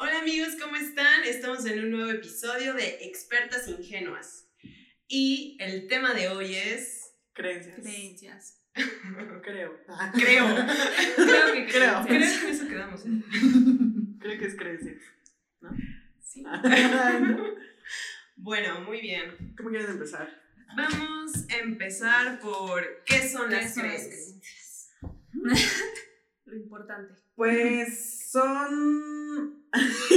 Hola amigos, ¿cómo están? Estamos en un nuevo episodio de Expertas Ingenuas. Y el tema de hoy es... Creencias. Creencias. Creo. Creo. Creo que Creo. Creo que eso quedamos. ¿eh? Creo que es creencias. Sí. ¿No? Bueno, muy bien. ¿Cómo quieres empezar? Vamos a empezar por ¿qué son ¿Qué las son las creencias? Lo importante. Pues son.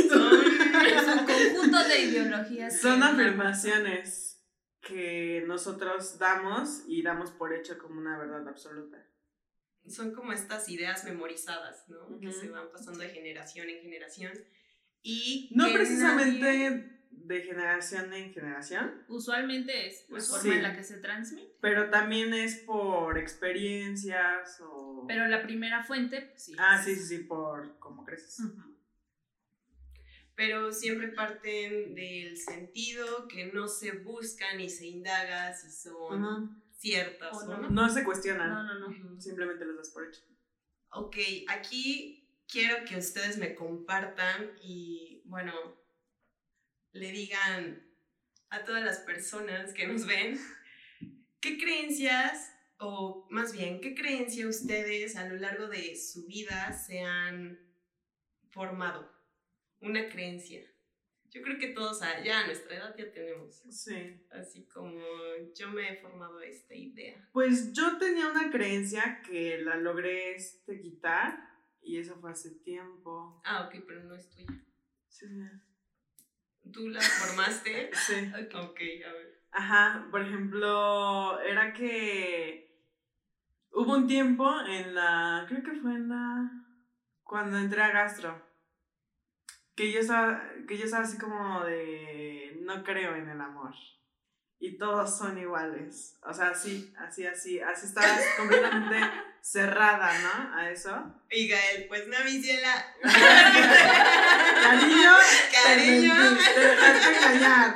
Son... Es un conjunto de ideologías. son que- afirmaciones que nosotros damos y damos por hecho como una verdad absoluta. son como estas ideas memorizadas, ¿no? Que Ujú. se van pasando de generación en generación. Y No que precisamente nadie- de generación en generación, Usualmente es la Pues forma sí. en la que se transmite. pero también es por experiencias o. Pero la primera fuente, pues sí. Ah, sí, sí, sí, por cómo creces. Ujú. Pero siempre parten del sentido que no se busca ni se indaga si son Ujú. ciertas O o no. no. No se cuestionan, No, no, no. Simplemente los das por hecho. Ok, aquí quiero que ustedes me compartan y, bueno, le digan a todas las personas que nos ven qué creencias, o más bien, qué creencia ustedes a lo largo de su vida se han formado. Una creencia. Yo creo que todos a- ya a nuestra edad ya tenemos, Sí. así como yo me he formado esta idea. Pues yo tenía una creencia que la logré este, quitar y eso fue hace tiempo. Ah, ok, pero no es tuya. Sí, sí. ¿Tú la formaste? Sí. Ok, a ver. Ajá, por ejemplo, era que hubo un tiempo en la, creo que fue en la, cuando entré a gastro, que yo estaba, que yo estaba así como de, no creo en el amor. Y todos son iguales. O sea, así, así, así, así estaba completamente cerrada, ¿no? A eso. Y Gael, pues no, mi ciela. Cariño, Cariño. Te, te dejaste engañar.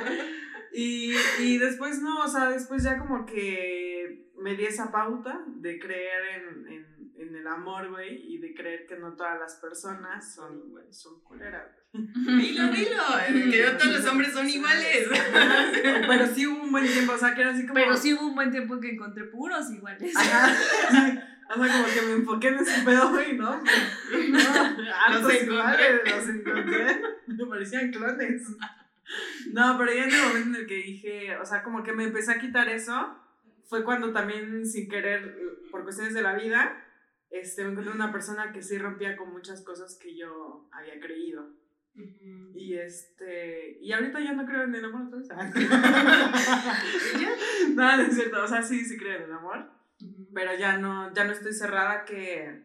Y, y después no, o sea, después ya como que me di esa pauta de creer en, en, en el amor, güey, y de creer que no todas las personas son, güey, son culeras. Dilo, dilo. Que no todos los hombres son iguales. Pero sí hubo un buen tiempo, o sea, que era así como... Pero sí hubo un buen tiempo que encontré puros iguales. Ajá. O sea, como que me enfoqué en ese pedo, güey, ¿no? no Los encontré. iguales, los encontré. Me parecían clones. No, pero ya en el momento en el que dije, o sea, como que me empecé a quitar eso, fue cuando también, sin querer, por cuestiones de la vida, este, me encontré una persona que sí rompía con muchas cosas que yo había creído. Y este, y ahorita ya no creo en el amor otra vez. no, no es cierto, o sea, sí, sí creo en el amor pero ya no, ya no estoy cerrada que,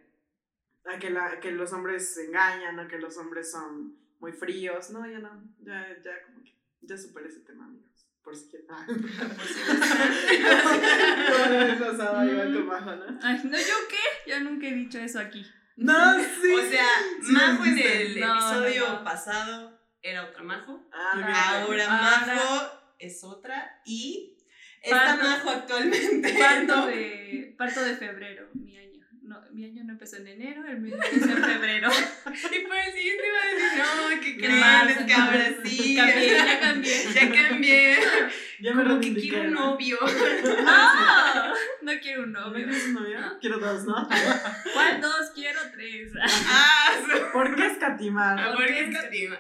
a que, la, que los hombres se engañan o que los hombres son muy fríos. No, ya no, ya, ya como que, ya superé ese tema, amigos. Por si. Por si ¿no? Ay, no, ¿yo qué? Yo nunca he dicho eso aquí. No, sí. O sea, Sí, Majo en el No, episodio no, no. pasado era otra Majo. Ah. Ahora Ahora- Majo es otra. Y esta Majo actualmente. Parto de, parto de febrero, mi. No, mi año no empezó en enero, el mío empezó en febrero. Y por el siguiente iba a decir, no, ¿qué En creen? Es que no, ahora sí. Cambié, ya cambié. Ya cambié. Ya me Como que quiero un ¿no? novio. ¡No! No quiero un ¿No novio. quieres un novio? No. Quiero dos, ¿no? ¿Cuál dos? Quiero tres. Ah, ¿Por qué escatimar? amor que escatima.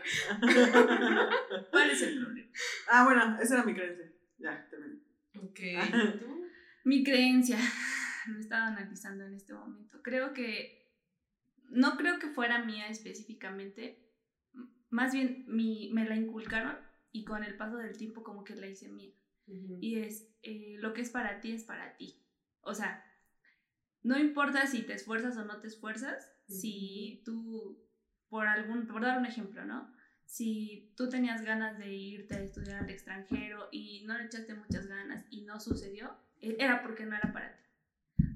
¿Cuál es el problema? Ah, bueno, esa era mi creencia. Ya, terminé. Ok. ¿Tú? Mi creencia. Lo estaba analizando en este momento. Creo que. No creo que fuera mía específicamente. Más bien mi, me la inculcaron y con el paso del tiempo como que la hice mía. Y es, eh, lo que es para ti es para ti. O sea, no importa si te esfuerzas o no te esfuerzas, si tú, por algún, por dar un ejemplo, ¿no? Si tú tenías ganas de irte a estudiar al extranjero y no le echaste muchas ganas y no sucedió, e- era porque no era para ti.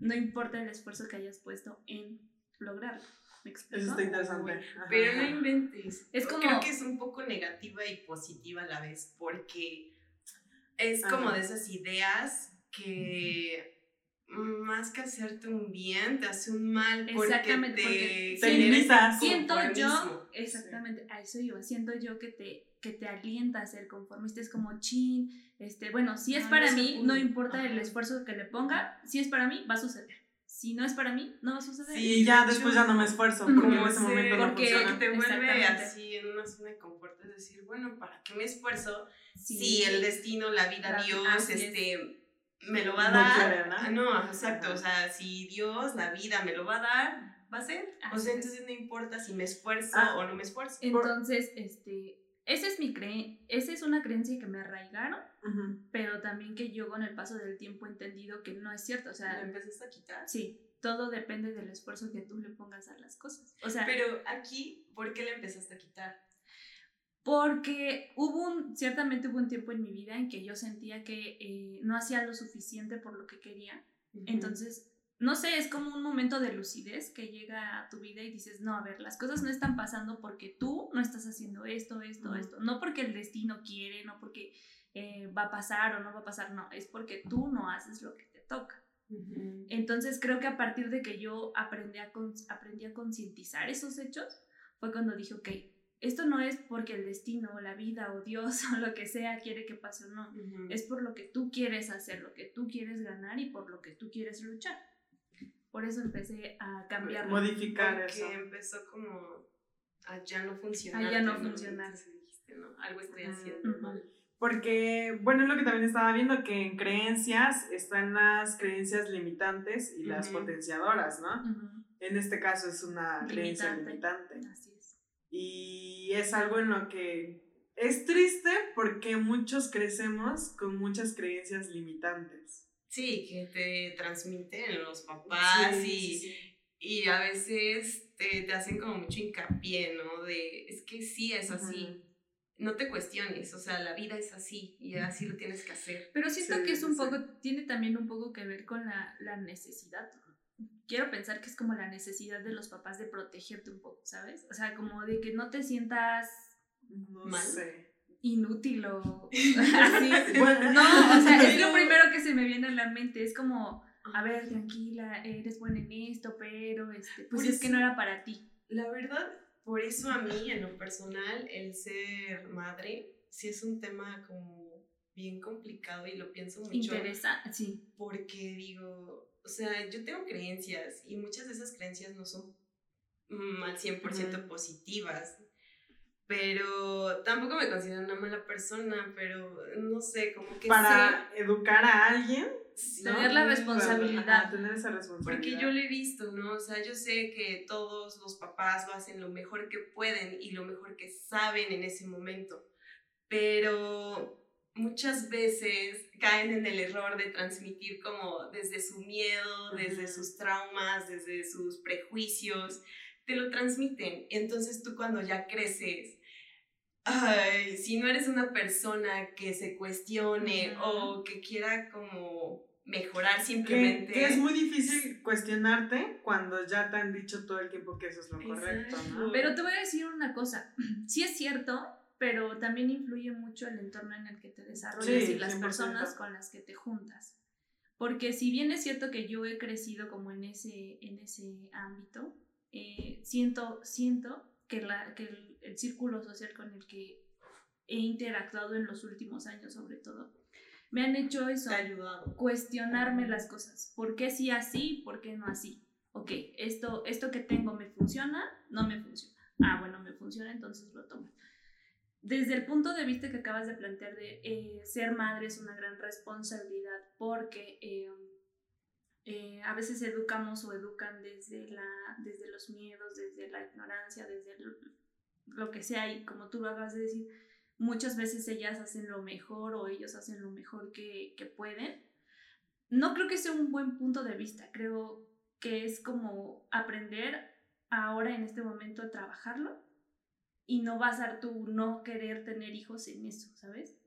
No importa el esfuerzo que hayas puesto en lograrlo. ¿Me explico? Eso está interesante. Ajá. Pero no inventes. Es como- Creo que es un poco negativa y positiva a la vez, porque es como de esas ideas que más que hacerte un bien, te hace un mal porque Exactamente, te, porque te Siento yo, exactamente, a eso iba, siento yo que te, que te alienta a ser conformista, es como chin, este, bueno, si es No, para no mí, no importa el Ajá. esfuerzo que le ponga, si es para mí, va a suceder. Si no es para mí, no va a suceder. Sí, Y ya de después ya no me esfuerzo, Como ese ser- momento no porque- funciona. te vuelve así en una zona de confort, es decir, bueno, ¿para qué me esfuerzo Sí. si el destino, la vida, La- Dios, es. este, me lo va a No dar? quiere, ¿no? Ah, no, exacto, o sea, si Dios, la vida me lo va a dar, va a ser. O sea, es. entonces no importa si me esfuerzo Ah. o no me esfuerzo. Entonces, este, esa es mi cre esa es una creencia que me arraigaron, pero también que yo con el paso del tiempo he entendido que no es cierto, o ¿Lo sea, empezaste a quitar? sí, todo depende del esfuerzo que tú le pongas a las cosas. O sea, Pero aquí, ¿por qué le empezaste a quitar? Porque hubo un, ciertamente hubo un tiempo en mi vida en que yo sentía que eh, no hacía lo suficiente por lo que quería. Entonces, no sé, es como un momento de lucidez que llega a tu vida y dices, no, a ver, las cosas no están pasando porque tú no estás haciendo esto, esto, esto. No porque el destino quiere, no porque eh, va a pasar o no va a pasar, no, es porque tú no haces lo que te toca. Entonces creo que a partir de que yo aprendí a, aprendí a concientizar esos hechos, fue cuando dije, ok, esto no es porque el destino o la vida o Dios o lo que sea quiere que pase o no. Es por lo que tú quieres hacer, lo que tú quieres ganar y por lo que tú quieres luchar. Por eso empecé a cambiar. Modificar Porque eso. empezó como a ya no funcionar. A ya no funcionar. Dijiste, no, algo estoy Ujú. haciendo mal. Porque, bueno, es lo que también estaba viendo, que en creencias están las creencias limitantes y las potenciadoras, ¿no? Ujú, En este caso es una creencia limitante. Así es. Y es algo en lo que es triste porque muchos crecemos con muchas creencias limitantes. Sí, que te transmiten los papás Sí, y, sí, sí. y a veces te, te hacen como mucho hincapié, ¿no? De, es que sí es así. No te cuestiones, o sea, la vida es así y así lo tienes que hacer. Pero siento que es un poco, tiene también un poco que ver con la, la necesidad. Quiero pensar que es como la necesidad de los papás de protegerte un poco, ¿sabes? O sea, como de que no te sientas No ¿Mal? sé. Inútil o así. Bueno, No, o sea, es lo primero que se me viene a la mente. Es como, a ver, tranquila, eres buena en esto, pero este, pues es que no era para ti. La verdad, por eso a mí, en lo personal, el ser madre sí es un tema como bien complicado y lo pienso mucho. Interesa, sí. porque digo, o sea, yo tengo creencias y muchas de esas creencias no son mm, al 100% Ujú. positivas, pero tampoco me considero una mala persona, pero no sé, como que Para educar a alguien, sé, Tener la ¿no? responsabilidad. Ajá, tener esa responsabilidad. Porque yo lo he visto, ¿no? O sea, yo sé que todos los papás lo hacen lo mejor que pueden y lo mejor que saben en ese momento, pero muchas veces caen en el error de transmitir como desde su miedo, desde sus traumas, desde sus prejuicios, te lo transmiten. Entonces tú cuando ya creces, ay, si no eres una persona que se cuestione o que quiera como mejorar simplemente. que es muy difícil cuestionarte cuando ya te han dicho todo el tiempo que eso es lo correcto, ¿no? Pero te voy a decir una cosa. Sí es cierto, pero también influye mucho el entorno en el que te desarrollas Sí, y las 100%. personas con las que te juntas. Porque si bien es cierto que yo he crecido como en ese, en ese ámbito, eh, siento, siento que, la, que el, el círculo social con el que he interactuado en los últimos años sobre todo, me han hecho eso, ayudado. cuestionarme las cosas. ¿Por qué sí así? ¿Por qué no así? Ok, esto, esto que tengo me funciona, no me funciona. Ah, bueno, me funciona, entonces lo tomo. Desde el punto de vista que acabas de plantear de eh, ser madre es una gran responsabilidad porque eh, eh, a veces educamos o educan desde, la, desde los miedos, desde la ignorancia, desde lo, que sea y como tú lo acabas de decir, muchas veces ellas hacen lo mejor o ellos hacen lo mejor que, que pueden. No creo que sea un buen punto de vista, creo que es como aprender ahora en este momento a trabajarlo y no basar tu no querer tener hijos en eso, ¿sabes?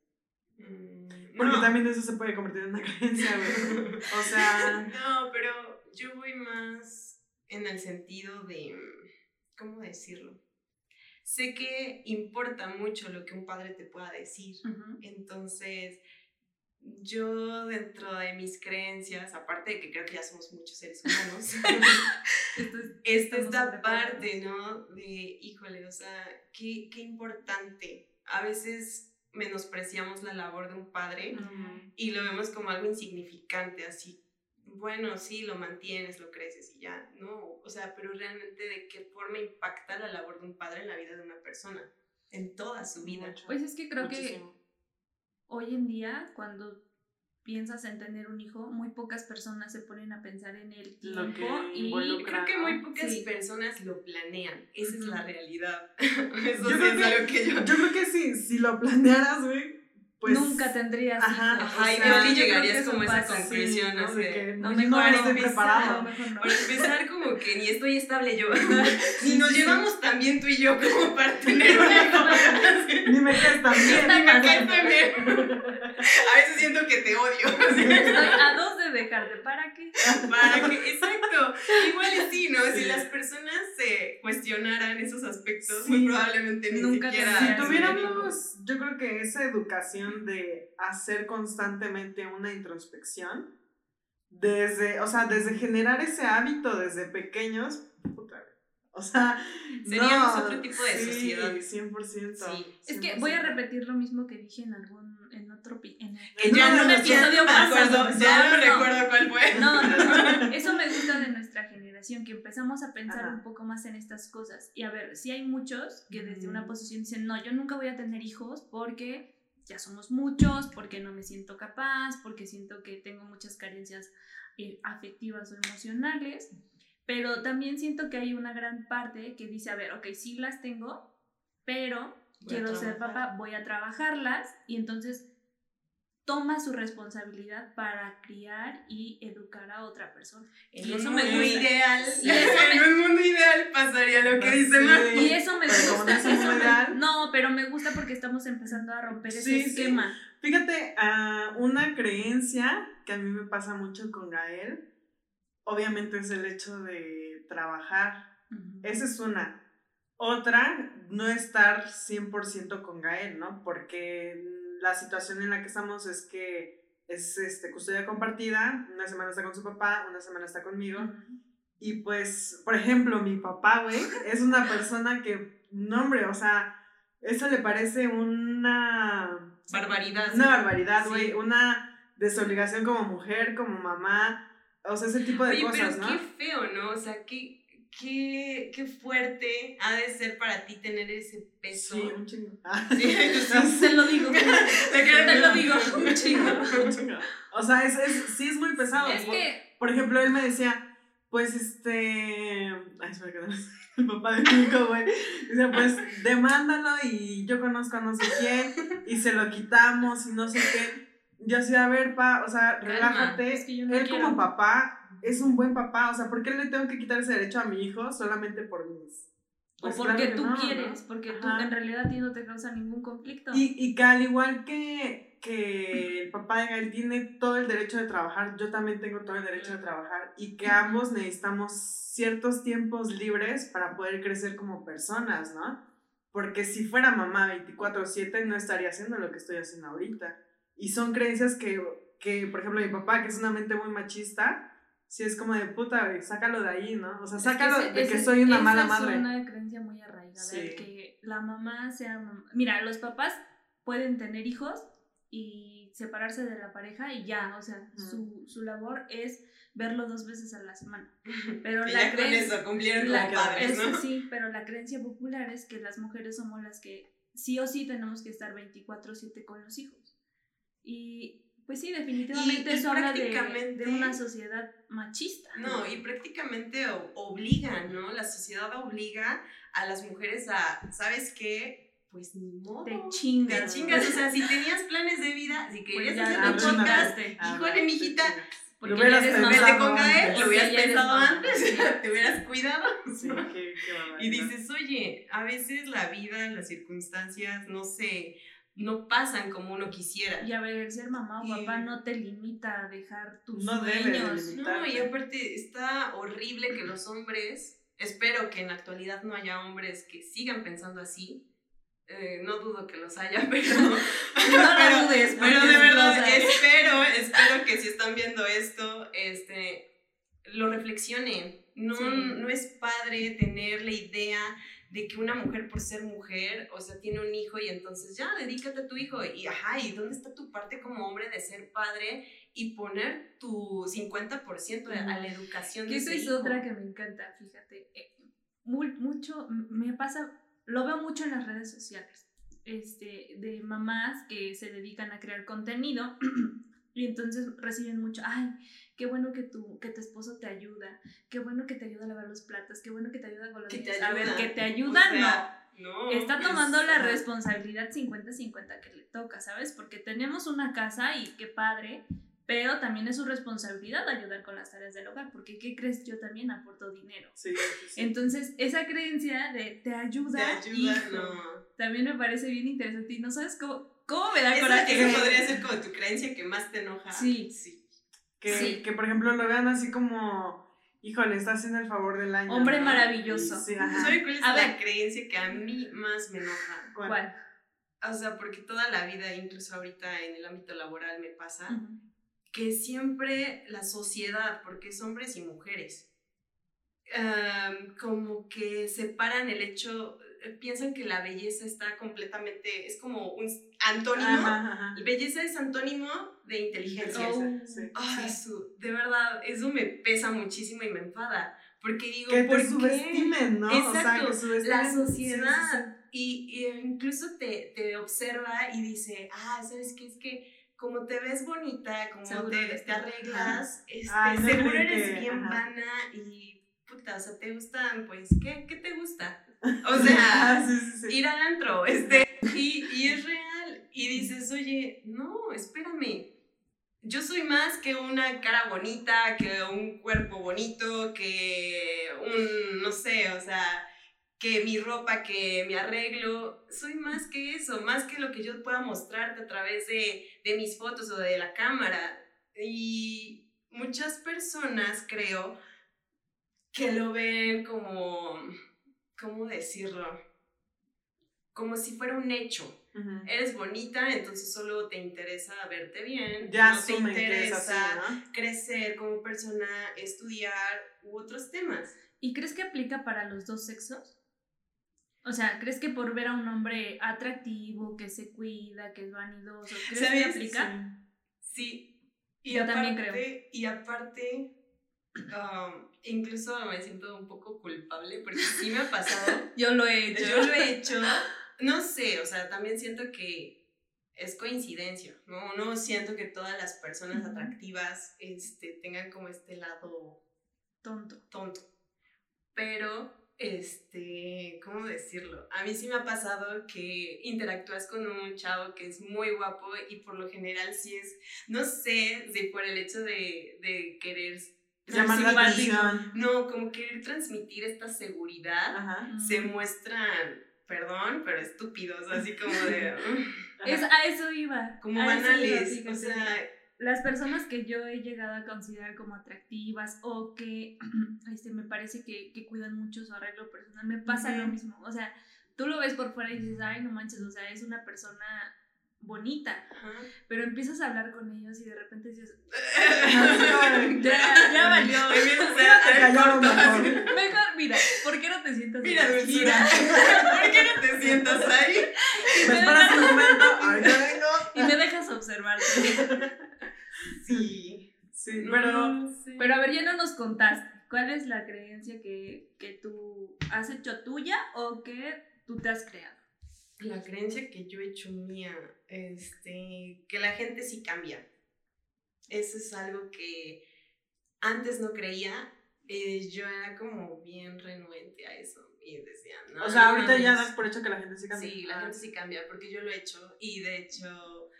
Mm, Porque no. también eso se puede convertir en una creencia, güey. O sea, No, pero yo voy más en el sentido de, ¿cómo decirlo? Sé que importa mucho lo que un padre te pueda decir. Entonces, yo dentro de mis creencias, aparte de que creo que ya somos muchos seres humanos, Esto es- esta, de acuerdo. parte, ¿no? De, híjole, o sea, qué, qué importante. A veces menospreciamos la labor de un padre y lo vemos como algo insignificante, así, bueno, sí, lo mantienes, lo creces y ya, no, o sea, pero realmente de qué forma impacta la labor de un padre en la vida de una persona, en toda su vida. Mucho. Pues es que creo que hoy en día, cuando piensas en tener un hijo, muy pocas personas se ponen a pensar en el Lo que tiempo y. Creo que muy pocas Sí. personas lo planean, esa es la realidad. Eso Yo sí creo es que- algo que yo... Yo creo que si, si lo planearas, güey, pues. nunca tendrías Ajá, hijos. Ajá, y o sea, yo que llegarías que como a esa pasa. Sí, conclusión, ¿no? que No, no, mejor no no estoy empezar, preparado. No, mejor no. Para empezar, como que ni estoy estable yo, ni nos llevamos tan bien tú y yo como para tener un hijo. Ni me caes tan bien. Ni me caes tan bien. A veces siento que te odio. Estoy a dos de dejarte. ¿Para qué? Para que, exacto, igual y sí, ¿no? Si las personas se cuestionaran esos aspectos, Sí. muy probablemente ni Nunca siquiera... Si tuviéramos, yo creo que esa educación de hacer constantemente una introspección, desde, o sea, desde generar ese hábito desde pequeños, puta, o sea, Seríamos no, otro tipo de sí, sociedad. 100%. Sí. Es que voy a repetir lo mismo que dije en algún en el- Que ya No, no, me acuerdo, pasado. ya no, recuerdo cuál fue. No, no, no, eso me gusta de nuestra generación, que empezamos a pensar Ajá. un poco más en estas cosas. Y a ver, si hay muchos que desde una Mm. posición dicen, no, yo nunca voy a tener hijos porque ya somos muchos, porque no me siento capaz, porque siento que tengo muchas carencias eh, afectivas o emocionales. Pero también siento que hay una gran parte que dice, a ver, ok, sí las tengo, pero quiero ser papá, voy a trabajarlas y entonces toma su responsabilidad para criar y educar a otra persona. En Y un eso me gusta. ideal, Y eso me- en un mundo ideal pasaría lo que Sí. dice Mar. Y eso me Pero gusta. no eso me- pero me gusta porque estamos empezando a romper ese Sí, esquema. Fíjate, ah, una creencia que a mí me pasa mucho con Gael, obviamente es el hecho de trabajar. Esa es una. Otra, no estar 100% con Gael, ¿no? Porque la situación en la que estamos es que es este, custodia compartida, una semana está con su papá, una semana está conmigo. Y pues, por ejemplo, mi papá, güey, es una persona que, no, hombre, o sea, eso le parece una Barbaridad. una barbaridad, Sí. güey. Una desobligación como mujer, como mamá. O sea, ese tipo de Oye, cosas, pero ¿no? qué feo, ¿no? O sea, qué, qué, qué fuerte ha de ser para ti tener ese peso. Sí, un chingo. Sí, sí. Te lo digo. Te lo digo. Un chingo. un chingo. O sea, es, es, sí es muy pesado. Es Por- que Por ejemplo, él me decía, pues este. Ay, espera que no el papá de mi hijo, güey. Dice, pues demándalo y yo conozco a no sé quién y se lo quitamos y no sé qué. Yo así, a ver, pa, o sea, Calma, relájate. es que yo no él quiero. como papá es un buen papá. O sea, ¿por qué le tengo que quitar ese derecho a mi hijo solamente por mis. o Pues porque claro que tú no, ¿no? quieres, porque tú en realidad a ti no te causa ningún conflicto. Y, y que al igual que, que el papá de Gael tiene todo el derecho de trabajar, yo también tengo todo el derecho de trabajar y que ambos necesitamos ciertos tiempos libres para poder crecer como personas, ¿no? Porque si fuera mamá 24/7 no estaría haciendo lo que estoy haciendo ahorita. Y son creencias que, que, por ejemplo, mi papá, que es una mente muy machista, si es como de puta, güey, sácalo de ahí, ¿no? O sea, Es que sácalo ese- de que ese- soy una esa mala es madre. una creencia muy arraigada, Sí. el que la mamá sea mamá. Mira, los papás pueden tener hijos y separarse de la pareja y ya, o sea, Ujú. su, su labor es verlo dos veces a la semana. Pero Y la ya con creencia- eso cumplieron la- como padres, eso ¿no? sí, pero la creencia popular es que las mujeres somos las que sí o sí tenemos que estar 24/7 con los hijos. Y pues sí, definitivamente Y- y eso habla de, una sociedad machista. No, y prácticamente o- obligan, ¿no? La sociedad obliga a las mujeres a, ¿sabes qué? Pues ni modo. Te Te chingas. chingas, o sea, si tenías planes de vida, si querías Pues hacer Ah, un bueno, podcast, arruinaste. Ah, híjole, bueno, mijita, sí, Porque Lo hubieras pensado antes. Lo hubieras pensado antes, te hubieras cuidado. Sí, qué, qué barbaridad. Y dices, oye, a veces la vida, las circunstancias, no sé, no pasan como uno quisiera. Y a ver, el ser mamá o Y- papá no te limita a dejar tus No debe de sueños. No, y aparte está horrible que los hombres, espero que en la actualidad no haya hombres que sigan pensando así, eh, no dudo que los haya, pero... No lo dudes, Pero de verdad, espero, espero que si están viendo esto, este, lo reflexionen. No, Sí. no es padre tener la idea de que una mujer por ser mujer, o sea, tiene un hijo y entonces ya, dedícate a tu hijo. Y ajá, ¿y dónde está tu parte como hombre de ser padre y poner tu 50% a a la educación de Que eso ese es hijo? otra que me encanta, fíjate. Eh, mu- mucho, me pasa, lo veo mucho en las redes sociales, este, de mamás que se dedican a crear contenido y entonces reciben mucho, ay, qué bueno que tu, que tu esposo te ayuda, qué bueno que te ayuda a lavar los platos, qué bueno que te ayuda con los Que niños". A ver, que te O ayuda, sea, no. no. Está es- tomando la responsabilidad 50-50 que le toca, ¿sabes? Porque tenemos una casa y qué padre, pero también es su responsabilidad ayudar con las tareas del hogar, porque ¿qué crees? Yo también aporto dinero. Sí, sí, sí. Entonces, esa creencia de te ayuda, Te ayuda, hijo, no. también me parece bien interesante y no sabes cómo, cómo me da Esa, coraje. esa podría ser como tu creencia que más te enoja. Sí. sí. Que, Sí. que, por ejemplo, lo vean así como, híjole, está haciendo el favor del año. Hombre ¿no? maravilloso. Sí, ajá. ¿Sabe cuál es A la ver. creencia que a mí más me enoja? ¿Cuál? ¿Cuál? O sea, porque toda la vida, incluso ahorita en el ámbito laboral me pasa, Ujú. que siempre la sociedad, porque es hombres y mujeres, em, como que separan el hecho, piensan que la belleza está completamente, es como un antónimo. Ajá, ajá. Belleza es antónimo de inteligencia. Oh. Sí. Ay, su- de verdad, eso me pesa muchísimo y me enfada. Porque digo, Que ¿por te qué? subestimen, ¿no? o sea, Exacto, que la sí, sí, sí. sociedad. Y, y incluso te, te observa y dice, ah, ¿sabes qué? Es que como te ves bonita, como Seguro te, te arreglas, este, Ay, seguro eres que- bien ajá. vana y puta, o sea, te gustan, pues, ¿qué, qué te gusta? O Ah, sea, sí, sí, sí. ir al antro, este, y, y es real. Y dices, oye, no, espérame. Yo soy más que una cara bonita, que un cuerpo bonito, que un, no sé, o sea, que mi ropa, que mi arreglo. Soy más que eso, más que lo que yo pueda mostrarte a través de, de mis fotos o de la cámara. Y muchas personas creo que lo ven como, ¿cómo decirlo? Como si fuera un hecho. Eres bonita, entonces solo te interesa verte bien. Ya no te así, interesa ¿no? crecer como persona, estudiar u otros temas. ¿Y crees que aplica para los dos sexos? O sea, ¿crees que por ver a un hombre atractivo, que se cuida, que es vanidoso, ¿crees que aplica? Sí. Y Yo aparte, también creo. Y aparte, um, incluso me siento un poco culpable porque sí me ha pasado. Yo lo he Yo lo he hecho. No sé, o sea, también siento que es coincidencia, ¿no? No siento que todas las personas atractivas este, tengan como este lado Tonto. tonto. Pero, este, ¿cómo decirlo? A mí sí me ha pasado que interactúas con un chavo que es muy guapo y por lo general sí es, no sé si por el hecho de, de querer... Llamar la atención. No, como querer transmitir esta seguridad, Ajá. se muestran, perdón, pero estúpidos, así como de... Es, a eso iba. como a iba, banales, o sea, las personas que yo he llegado a considerar como atractivas o que este, me parece que, que cuidan mucho su arreglo personal, me pasa lo mismo. O sea, tú lo ves por fuera y dices, ay, no manches, o sea, es una persona bonita, ajá. pero empiezas a hablar con ellos y de repente dices, ya, ya valió. Mejor. Mejor, mira, ¿por qué no te sientas Mira, aquí? dulzura, ¿por qué no te sientas ahí? ¿Me esperas un momento? Ahorita vengo. Y me dejas observarte. Sí. Sí, No, pero sí. Pero a ver, ya no nos contaste. ¿Cuál es la creencia que, que tú has hecho tuya o que tú te has creado? La creencia que yo he hecho mía, este, que la gente sí cambia. Eso es algo que antes no creía. eh, yo era como bien renuente a eso. Y decía, no. O sea, ahorita no ya mames". das por hecho que la gente sí cambia. Sí, la Ah. gente sí cambia, porque yo lo he hecho y de hecho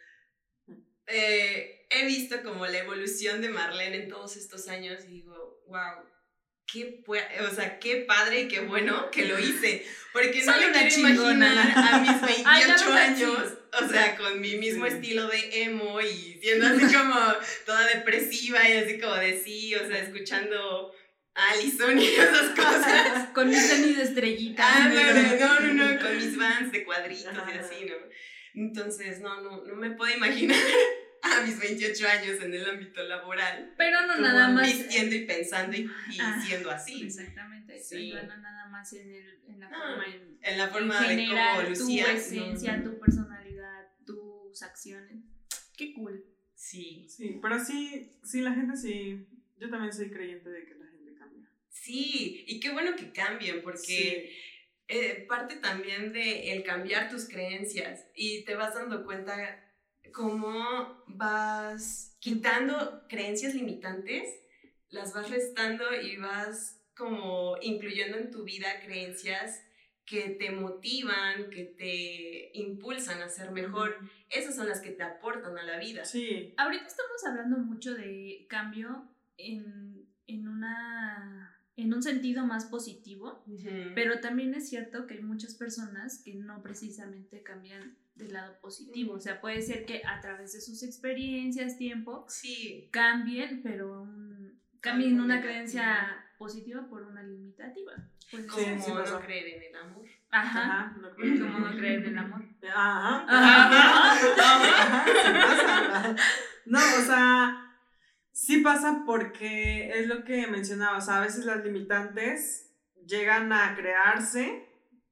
eh, he visto como la evolución de Marlene en todos estos años y digo, wow, qué, o sea, qué padre y qué bueno que lo hice, porque no me quiero imaginar a mis 28 Ay, años, o sea, con mi mismo Sí. estilo de emo y siendo así como toda depresiva y así como de sí, o sea, escuchando Alison y esas cosas. Con mis tenis de estrellitas. Ah, negras. no, no, no, con mis vans de cuadritos y así, ¿no? Entonces, no, no, no me puedo imaginar a mis 28 años en el ámbito laboral Pero no nada más. vistiendo y pensando y, y Ah, siendo así. Exactamente. Sí. pero no nada más en, el, en la No, forma en, En la en forma de generar cómo tu lucía. no, esencia, no, no. tu personalidad, tus acciones. Qué cool. Sí, Sí, pero sí, sí, la gente sí. Yo también soy creyente de que la gente cambia. sí, y qué bueno que cambien, porque eh, parte también de el cambiar tus creencias y te vas dando cuenta cómo vas quitando creencias limitantes, las vas restando y vas como incluyendo en tu vida creencias que te motivan, que te impulsan a ser mejor. Esas son las que te aportan a la vida. Sí, Ahorita estamos hablando mucho de cambio en, en, una, en un sentido más positivo, Ujú. pero también es cierto que hay muchas personas que no precisamente cambian del lado positivo. O sea, puede ser que a través de sus experiencias, tiempo, sí, cambien, pero un- cambien Algo una negativo. creencia positiva por una limitativa. Puede como sí no pasó. creer en el amor. Ajá. ajá. No creo. Como no creer en el amor. Ajá. Ajá. Ajá, sí pasa. No, o sea, sí pasa porque es lo que mencionaba, o sea, a veces las limitantes llegan a crearse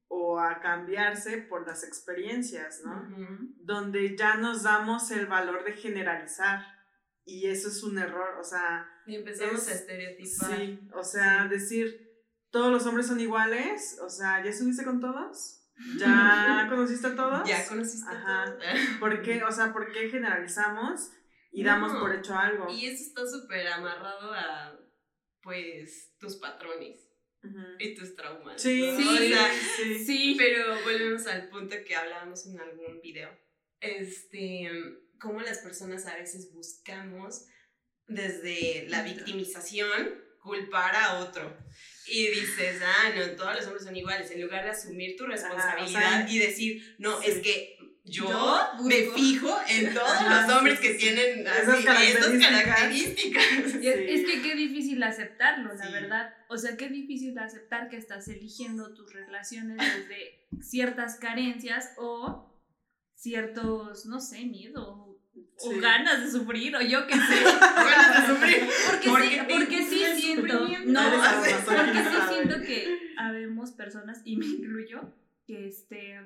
o a cambiarse por las experiencias, ¿no? Ujú. Donde ya nos damos el valor de generalizar y eso es un error, o sea, Y empezamos Es- a estereotipar. sí, o sea, Sí. decir todos los hombres son iguales, o sea, ¿ya estuviste con todos? ¿Ya conociste a todos? Ya conociste Ajá. todo. ¿Por qué? O sea, ¿por qué generalizamos y damos No. por hecho algo? Y eso está súper amarrado a, pues, tus patrones Y tus traumas. Sí, ¿no? Sí. O sea, sí. Sí. pero volvemos al punto que hablábamos en algún video. Este, cómo las personas a veces buscamos desde la victimización culpar a otro. Y dices, ah, no, todos los hombres son iguales, en lugar de asumir tu responsabilidad sea, y decir, no, sí. es que yo, Yo me busco". fijo en todos Ajá, los hombres sí, que tienen Esas características. es, que qué difícil aceptarlo, la Sí. verdad. O sea, qué difícil aceptar que estás eligiendo tus relaciones desde ciertas carencias o ciertos, no sé, miedo o, Sí. ganas de sufrir o yo qué sé. Ganas de sufrir. Porque, Porque sí, porque sí siento, no, porque sí siento que habemos personas, y me incluyo, que este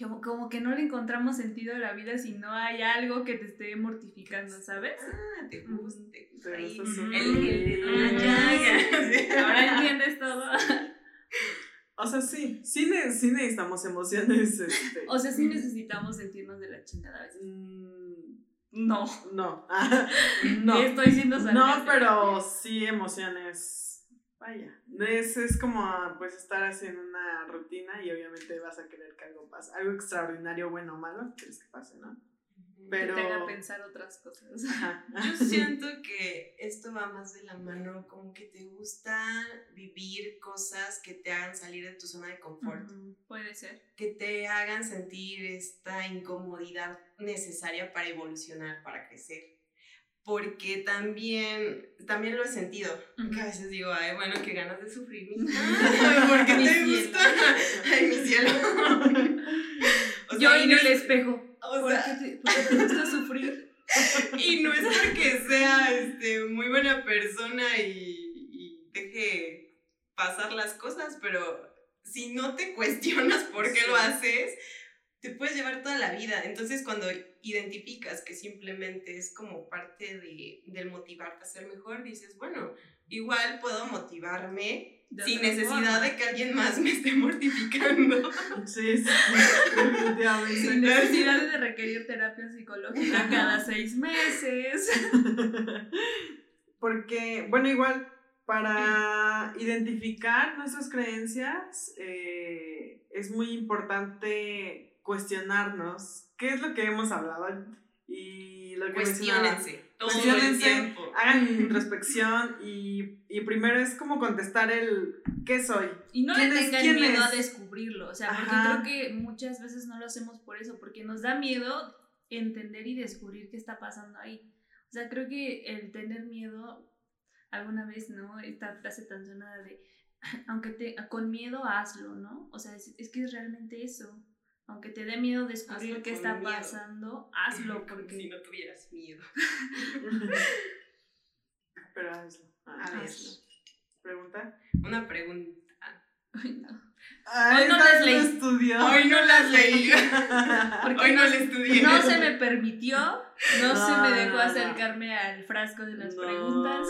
como, como que no le encontramos sentido a la vida si no hay algo que te esté mortificando, ¿sabes? Ah, te gusta, te gusta ahí. El, sufrir. el Mm. llaga. Ahora entiendes todo. O sea, sí, sí, ne- sí necesitamos emociones. Este, O sea, sí necesitamos sentirnos de la chingada a veces. mm, No. no, no. Estoy siendo No, pero sí emociones. Vaya, es, es como pues estar haciendo una rutina y obviamente vas a querer que algo pase, algo extraordinario, bueno o malo, quieres que pase, ¿no? Pero... Que te haga pensar otras cosas. Ajá. Yo siento que esto va más de la mano, como que te gusta vivir cosas que te hagan salir de tu zona de confort, Puede ser. que te hagan sentir esta incomodidad necesaria para evolucionar, para crecer. Porque también, también lo he sentido, que a veces digo, ay, bueno, qué ganas de sufrir. ¿por qué te gusta? Ay, mi cielo. O sea, Yo en no el es- espejo. o ¿Por sea, qué te, por qué te gusta sufrir? Y no es porque sea este, muy buena persona y, y deje pasar las cosas, pero si no te cuestionas por qué lo haces, te puedes llevar toda la vida. Entonces cuando identificas que simplemente es como parte de, del motivarte a ser mejor, dices, bueno, igual puedo motivarme De sin necesidad forma. de que alguien más me esté mortificando. Sí, sí, sí, definitivamente. Sin necesidad de requerir terapia psicológica cada seis meses. Porque, bueno, igual, para identificar nuestras creencias, eh, es muy importante cuestionarnos qué es lo que hemos hablado y lo que. Cuestiónense todo el Cuestiónense, tiempo. hagan introspección y, y primero es como contestar el ¿qué soy? Y no le ¿Quién es? tengan ¿Quién miedo a es? descubrirlo. O sea, porque Ajá. creo que muchas veces no lo hacemos por eso, porque nos da miedo entender y descubrir qué está pasando ahí. O sea, creo que el tener miedo alguna vez, ¿no? Esta frase tan sonada de, aunque te, con miedo hazlo, ¿no? O sea, es, es que es realmente eso. Aunque te dé miedo descubrir Hazlo qué está miedo. pasando, hazlo porque... si no tuvieras miedo. Pero hazlo. A ver. hazlo. ¿Pregunta? Una pregunta. Ay, no. Ay, no esta las leí. estudió. Hoy no las leí. Porque Hoy no le estudié. No se me permitió, no, se me dejó no. acercarme al frasco de las No. preguntas.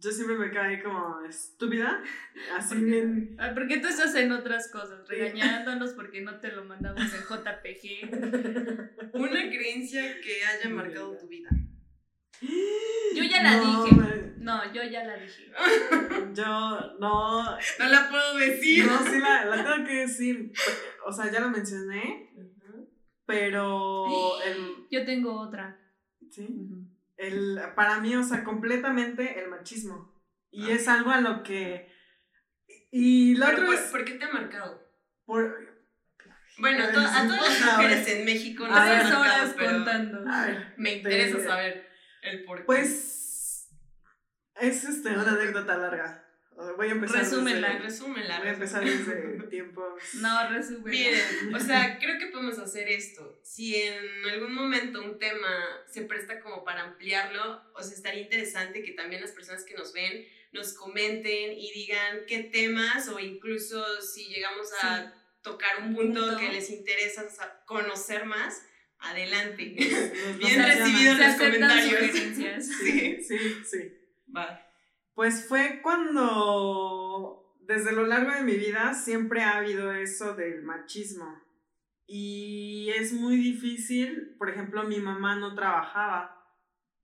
Yo siempre me caí como estúpida. Así Porque- bien. Ah, Porque tú estás en otras cosas, regañándonos porque no te lo mandamos en JPG. Una creencia que haya marcado tu vida. Yo ya la No, dije. me- No, yo ya la dije. Yo no. No la puedo decir. No, sí la, la tengo que decir. O sea, ya lo mencioné, pero el, Yo tengo otra. ¿sí? El, para mí, o sea, completamente el machismo. Y es algo a lo que... Y la otra por, es... ¿por qué te ha marcado? Por, Bueno, a, to- a todas las mujeres en México nos A han ver. Tres marcado, horas pero contando. a ver, me interesa de- saber el por qué. Pues... Es este, una anécdota larga. Voy a empezar Resúmela, desde- resúmela. Voy a empezar desde tiempos... No, resumen. Miren, o sea, creo que podemos hacer esto. Si en algún momento un tema se presta como para ampliarlo, o sea, estaría interesante que también las personas que nos ven nos comenten y digan qué temas o incluso si llegamos a tocar un punto, Punto. que les interesa sa- conocer más, adelante. Bien nos recibido emociona. Se los comentarios. sugerencias. Sí, sí, sí. Va. Pues fue cuando, desde lo largo de mi vida, siempre ha habido eso del machismo. Y es muy difícil, por ejemplo, mi mamá no trabajaba,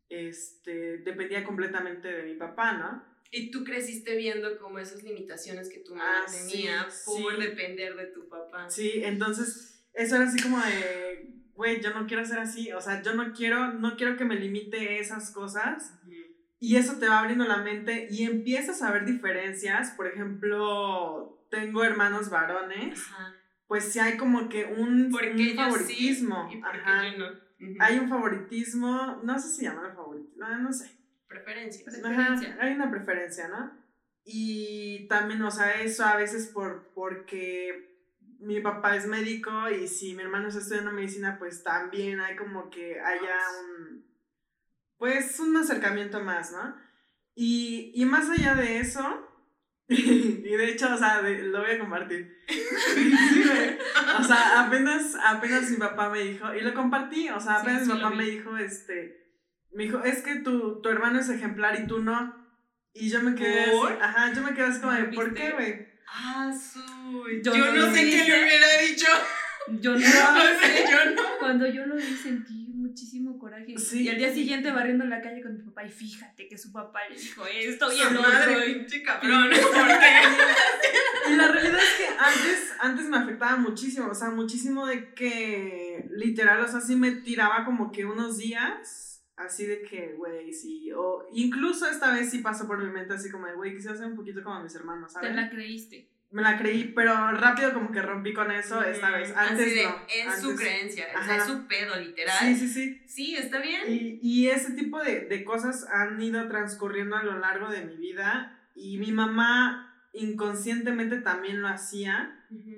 este, dependía completamente de mi papá, ¿no? Y tú creciste viendo como esas limitaciones que tu mamá Ah, sí, tenía por sí. depender de tu papá. Sí, entonces eso era así como de, güey, yo no quiero ser así, o sea, yo no quiero, no quiero que me limite esas cosas. Y eso te va abriendo la mente y empiezas a ver diferencias. Por ejemplo, tengo hermanos varones, Ajá. pues sí hay como que un, Porque un favoritismo. sí y porque Ajá. yo no. Ujú. Hay un favoritismo, no sé si llama favoritismo, no, no sé. preferencias. Pre- Ajá, Preferencia. hay una preferencia, ¿no? Y también, o sea, eso a veces por, porque mi papá es médico y si mi hermano está estudiando medicina, pues también hay como que haya un, pues un acercamiento más, ¿no? Y, y más allá de eso, y de hecho, o sea, de- lo voy a compartir. Sí, o sea, apenas, apenas mi papá me dijo, y lo compartí, o sea, apenas sí mi papá me dijo, este, me dijo, es que tu, tu hermano es ejemplar y tú no. Y yo me quedé ¿Por? así, ajá, yo me quedé así como de, ¿por qué, güey? Ah, su. Yo Yo, no sé qué le hubiera dicho. Yo no. No sé, yo no. Cuando yo lo vi sentí muchísimo coraje. Sí. Y al día siguiente barriendo la calle con mi papá y fíjate que su papá le dijo esto y Su el madre, otro. y- pinche cabrón. ¿Por qué? Y la realidad es que antes, antes me afectaba muchísimo, o sea, muchísimo de que literal, o sea, sí me tiraba como que unos días, así de que, güey, sí, o incluso esta vez sí pasó por mi mente así como de, güey, quisiera ser un poquito como mis hermanos, Te ¿sabes? la creíste. Me la creí, pero rápido como que rompí con eso esta vez, antes de, no. Es su creencia, o sea, es su pedo, literal. Sí, sí, sí. Sí, está bien. Y, y ese tipo de, de cosas han ido transcurriendo a lo largo de mi vida y mi mamá inconscientemente también lo hacía.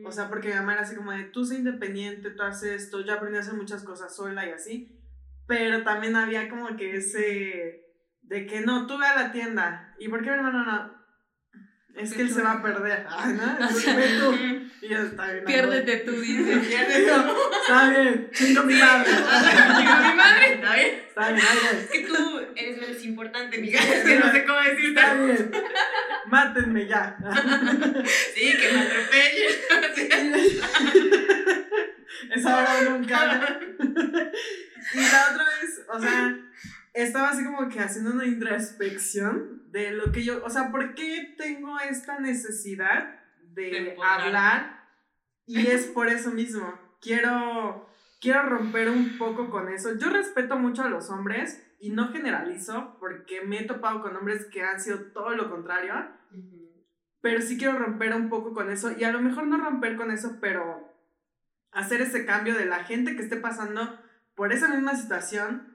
O sea, porque mi mamá era así como de, tú sé independiente, tú haces esto, yo aprendí a hacer muchas cosas sola y así. Pero también había como que ese de que no, tú ve a la tienda. ¿Y por qué mi hermano no? Es que él se va a perder. Ay, ¿no? Entonces, ve tú. Ujú. Y ya está bien. Piérdete tú, dice. Está bien, chingo mi madre. Digo, mi madre, está bien. Está bien. Es que tú eres menos importante, mija. Es que no sé cómo decirte. Está bien. Mátenme ya. Sí, que me atropellen. Esa hora nunca. y la otra vez, o sea, estaba así como que haciendo una introspección de lo que yo, o sea, ¿por qué tengo esta necesidad De de hablar? Y es por eso mismo. Quiero, quiero romper un poco con eso. Yo respeto mucho a los hombres y no generalizo porque me he topado con hombres que han sido todo lo contrario pero sí quiero romper un poco con eso y a lo mejor no romper con eso, pero hacer ese cambio de la gente que esté pasando por esa misma situación,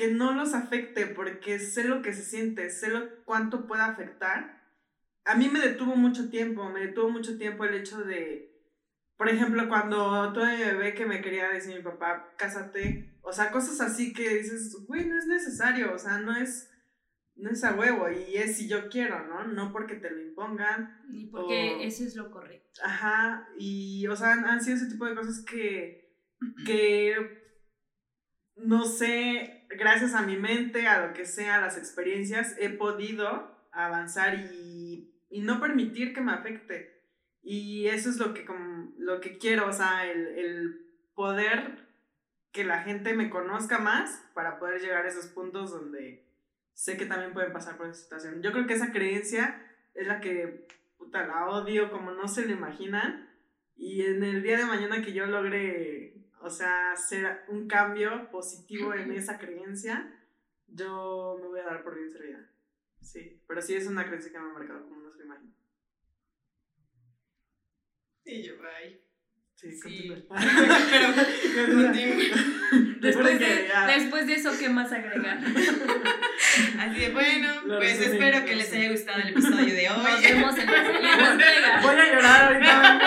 que no los afecte porque sé lo que se siente, sé lo cuánto puede afectar. A mí me detuvo mucho tiempo, me detuvo mucho tiempo el hecho de, por ejemplo, cuando tuve mi bebé que me quería decir mi papá, cásate, o sea, cosas así que dices, güey, no es necesario, o sea, no es, no es a huevo y es si yo quiero, ¿no? No porque te lo impongan. Ni porque o- eso es lo correcto. Ajá, y, o sea, han, han sido ese tipo de cosas que, que, no sé, gracias a mi mente, a lo que sea, a las experiencias, he podido avanzar y, y no permitir que me afecte. Y eso es lo que, como, lo que quiero, o sea, el, el poder que la gente me conozca más para poder llegar a esos puntos donde sé que también pueden pasar por esa situación. Yo creo que esa creencia es la que puta, la odio como no se lo imaginan. Y en el día de mañana que yo logre, o sea, hacer un cambio positivo en esa creencia, yo me voy a dar por bien servida. Sí, pero sí es una creencia que me ha marcado como lo imagina. Y yo, ay. Sí, Sí. Pero, Después de, después de eso, ¿qué más agregar? Así de bueno, Lo pues espero que les haya gustado el episodio de Nos hoy. vemos en la siguiente. Voy a llorar ahorita.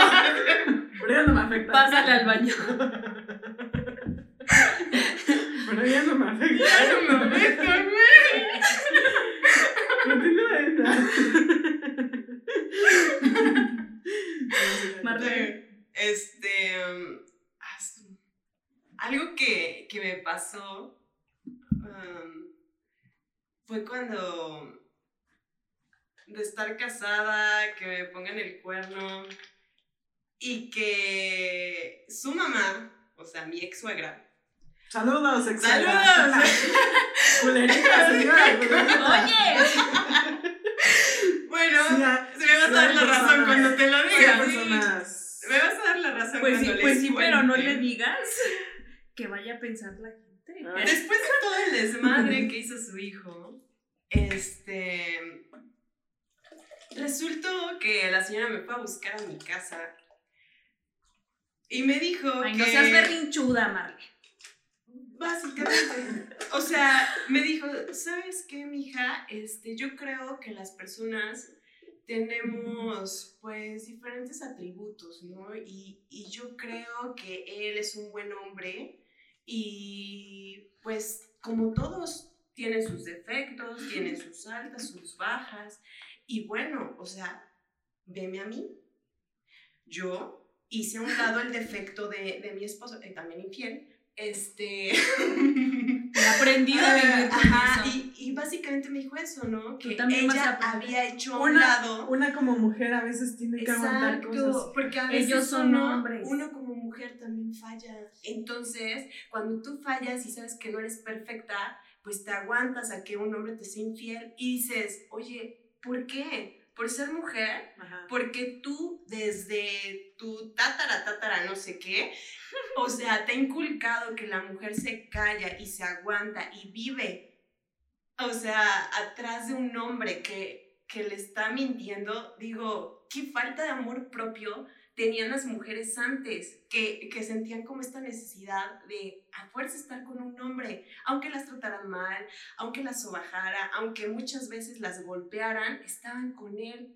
Pero no me afecta. Pásale al baño. Pero ya no me afecta. Ya no me afecta, güey. Continúa Marlene. Este. um, as- algo que, que me pasó um, fue cuando. De estar casada, que me pongan el cuerno y que su mamá, o sea, mi ex suegra. Saludos, sexual. ¡Saludos! Culerita, señora. Oye, bueno, Sí, me vas a sí dar la razón cuando te lo sí diga. personas. Me vas a dar la razón pues sí, cuando pues les sí, pero no le digas que vaya a pensar la gente. Ah. Después de todo el desmadre que hizo su hijo, este. Resultó que la señora me fue a buscar a mi casa y me dijo Ay, que. no seas berrinchuda, Marlene. Básicamente. O sea, me dijo, ¿sabes qué, mija? Este, yo creo que las personas tenemos pues diferentes atributos, ¿no? Y, y yo creo que él es un buen hombre y pues como todos tienen sus defectos, tienen sus altas, sus bajas y bueno, o sea, veme a mí. Yo hice a un lado el defecto de, de mi esposo, eh, también infiel, este... Aprendido a vivir con Ajá, eso. y, y básicamente me dijo eso, ¿no? Que ella había hecho a un Una, lado. una como mujer a veces tiene que aguantar Exacto, cosas. porque a veces Ellos son uno, hombres. uno como mujer también falla. Entonces, cuando tú fallas y sabes que no eres perfecta, pues te aguantas a que un hombre te sea infiel y dices, oye, ¿por qué? Por ser mujer, Ajá. porque tú desde tu tatara, tatara, no sé qué, o sea, te ha inculcado que la mujer se calla y se aguanta y vive, o sea, atrás de un hombre que, que le está mintiendo, digo, qué falta de amor propio tenían las mujeres antes, que, que sentían como esta necesidad de a fuerza estar con un hombre, aunque las trataran mal, aunque las sobajara, aunque muchas veces las golpearan, estaban con él.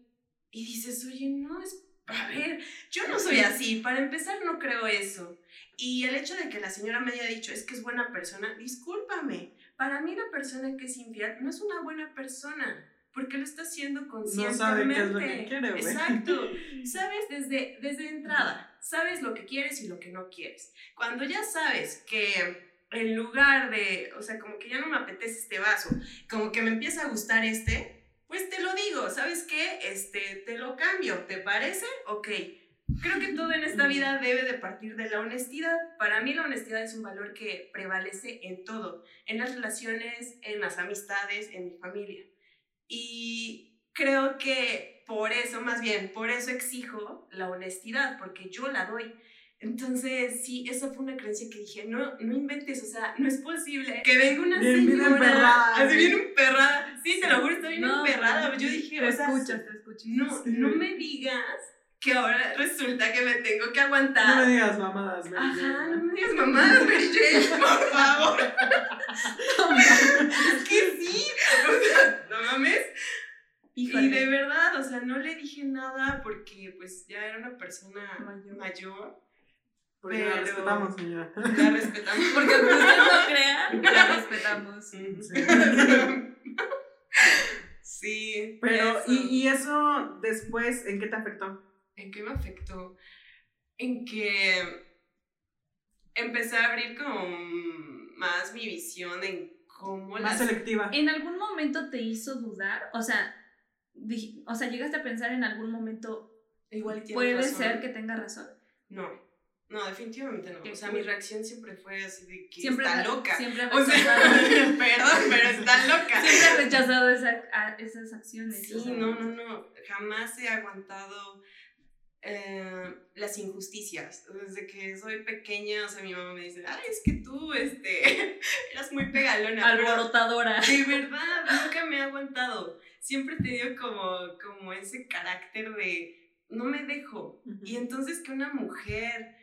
Y dices, oye, no, es, a ver, yo no soy así, para empezar no creo eso. Y el hecho de que la señora me haya dicho, es que es buena persona, discúlpame, para mí la persona que es infiel no es una buena persona, porque lo está haciendo No conscientemente. sabe qué es lo que quiere, güey. Exacto. Sabes desde, desde entrada, sabes lo que quieres y lo que no quieres. Cuando ya sabes que en lugar de, o sea, como que ya no me apetece este vaso, como que me empieza a gustar este, pues te lo digo, ¿sabes qué? Este, te lo cambio, ¿te parece? Ok. Creo que todo en esta vida debe de partir de la honestidad. Para mí la honestidad es un valor que prevalece en todo, en las relaciones, en las amistades, en mi familia. Y creo que por eso, más bien, por eso exijo la honestidad, porque yo la doy. Entonces, sí, eso fue una creencia que dije, no, no inventes, o sea, no es posible que venga una Bien, bien señora, emperrada, así sí. bien emperrada, sí, te lo juro, está bien No, emperrada, yo dije, Te o sea, escuchas, te escuchas. no, no me digas que ahora resulta que me tengo que aguantar. No me digas mamadas, Mary Ajá, no me digas mamadas, Mary Jane, por favor. es que sí, o sea, no mames. Híjole. Y de verdad, o sea, no le dije nada porque pues ya era una persona Mayor. mayor. Porque la Pero- respetamos, señora. La respetamos. Porque aunque usted no crea, la respetamos. Sí. Pero, eso. ¿y, ¿y eso después en qué te afectó? ¿En qué me afectó? En que empecé a abrir como más mi visión en cómo Más las... selectiva. ¿En algún momento te hizo dudar? O sea, dij- o sea, llegaste a pensar en algún momento, Igual tienes puede razón. ser que tenga razón. No, no, definitivamente no. O sea, mi reacción siempre fue así de que Siempre está loca. Siempre ha O sea, rechazado, perdón, pero está loca. siempre ha rechazado esa- a- esas acciones. Sí, no, no, no. Jamás he aguantado eh, las injusticias. Desde que soy pequeña, o sea, mi mamá me dice, ay, es que tú, este, eras muy pegalona. Alborotadora. de verdad, nunca me he aguantado. Siempre he tenido como, como ese carácter de, no me dejo. Y entonces que una mujer,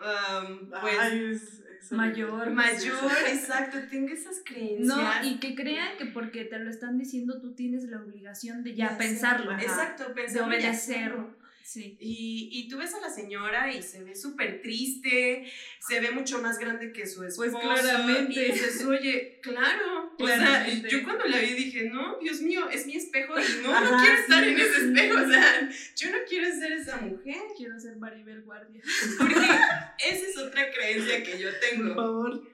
um, pues, Ay, es- es horrible. Mayor. mayor, exacto, tenga esas creencias. No, y que crean que porque te lo están diciendo tú tienes la obligación de ya de pensarlo. Ajá. Exacto, de pensarlo y obedecer. hacerlo. Sí. Y, y tú ves a la señora y se ve súper triste, se ve mucho más grande que su esposo. Pues claramente. Y dices, oye, claro. O sea, yo cuando la vi dije, no, Dios mío, es mi espejo y no, no quiero estar en ese sí. espejo. O sea, yo no quiero ser esa mujer. Quiero ser Maribel Guardia. Porque esa es otra creencia que yo Por tengo. favor.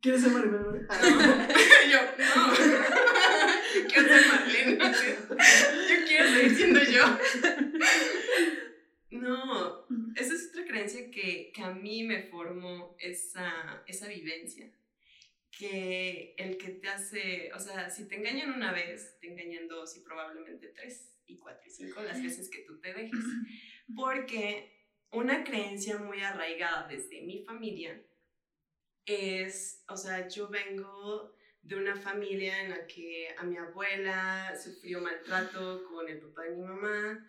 ¿Quieres ser Maribel Guardia? No, yo, no. Yo quiero ser Marlene. Yo quiero seguir siendo yo. No, esa es otra creencia que, que a mí me formó esa, esa vivencia. Que el que te hace, o sea, si te engañan una vez, te engañan dos y probablemente tres y cuatro y cinco las veces que tú te dejes. Porque una creencia muy arraigada desde mi familia es, o sea, yo vengo de una familia en la que a mi abuela sufrió maltrato con el papá de mi mamá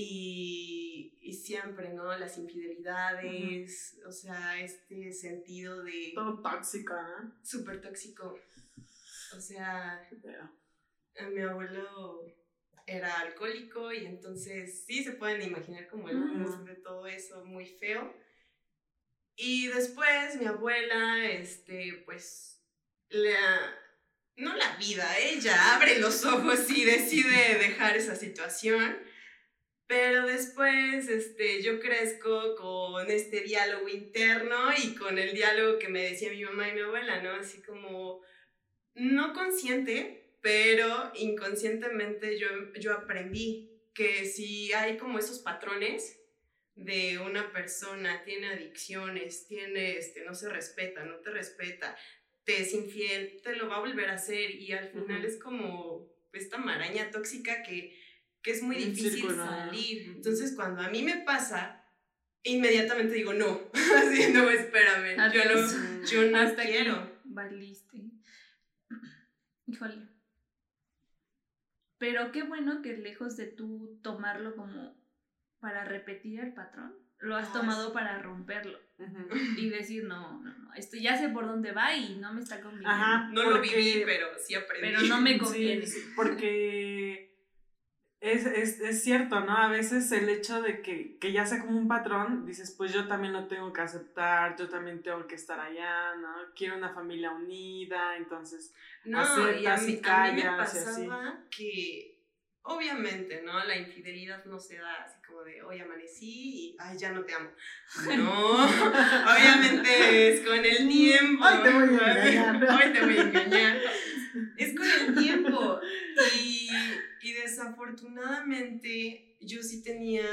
y, y siempre, ¿no? Las infidelidades, o sea, este sentido de Todo tóxico, ¿no? súper tóxico. O sea, feo. a mi abuelo era alcohólico y entonces sí se pueden imaginar como el humus de todo eso muy feo. Y después mi abuela, este, pues, la, no la vida, ella abre los ojos y decide dejar esa situación. Pero después, este, yo crezco con este diálogo interno y con el diálogo que me decía mi mamá y mi abuela, ¿no? Así como, no consciente, pero inconscientemente yo, yo aprendí que si hay como esos patrones de una persona, tiene adicciones, tiene, este, no se respeta, no te respeta, te es infiel, te lo va a volver a hacer y al final es como esta maraña tóxica que, que es muy Un difícil salir. Entonces cuando a mí me pasa, inmediatamente digo no, así no, espérame, yo no, yo no Hasta quiero. valiste. Híjole. Pero qué bueno que lejos de tú tomarlo como para repetir el patrón, lo has Ah, tomado sí. para romperlo y decir, no, no, no, esto ya sé por dónde va y no me está conviniendo. Ajá. No lo viví, pero sí aprendí. Pero no me Sí, conviene. sí, porque es, es, es cierto, ¿no? A veces el hecho de que, que ya sea como un patrón, dices, pues yo también lo tengo que aceptar, yo también tengo que estar allá, ¿no? Quiero una familia unida, entonces, No, y a mí, y a mí me callas y así. pasaba que obviamente, ¿no? La infidelidad no se da así como de hoy amanecí y ay, ya no te amo. No, obviamente es con el tiempo. Hoy te voy a engañar. Hoy te voy a engañar. Es con el tiempo. Y desafortunadamente yo sí tenía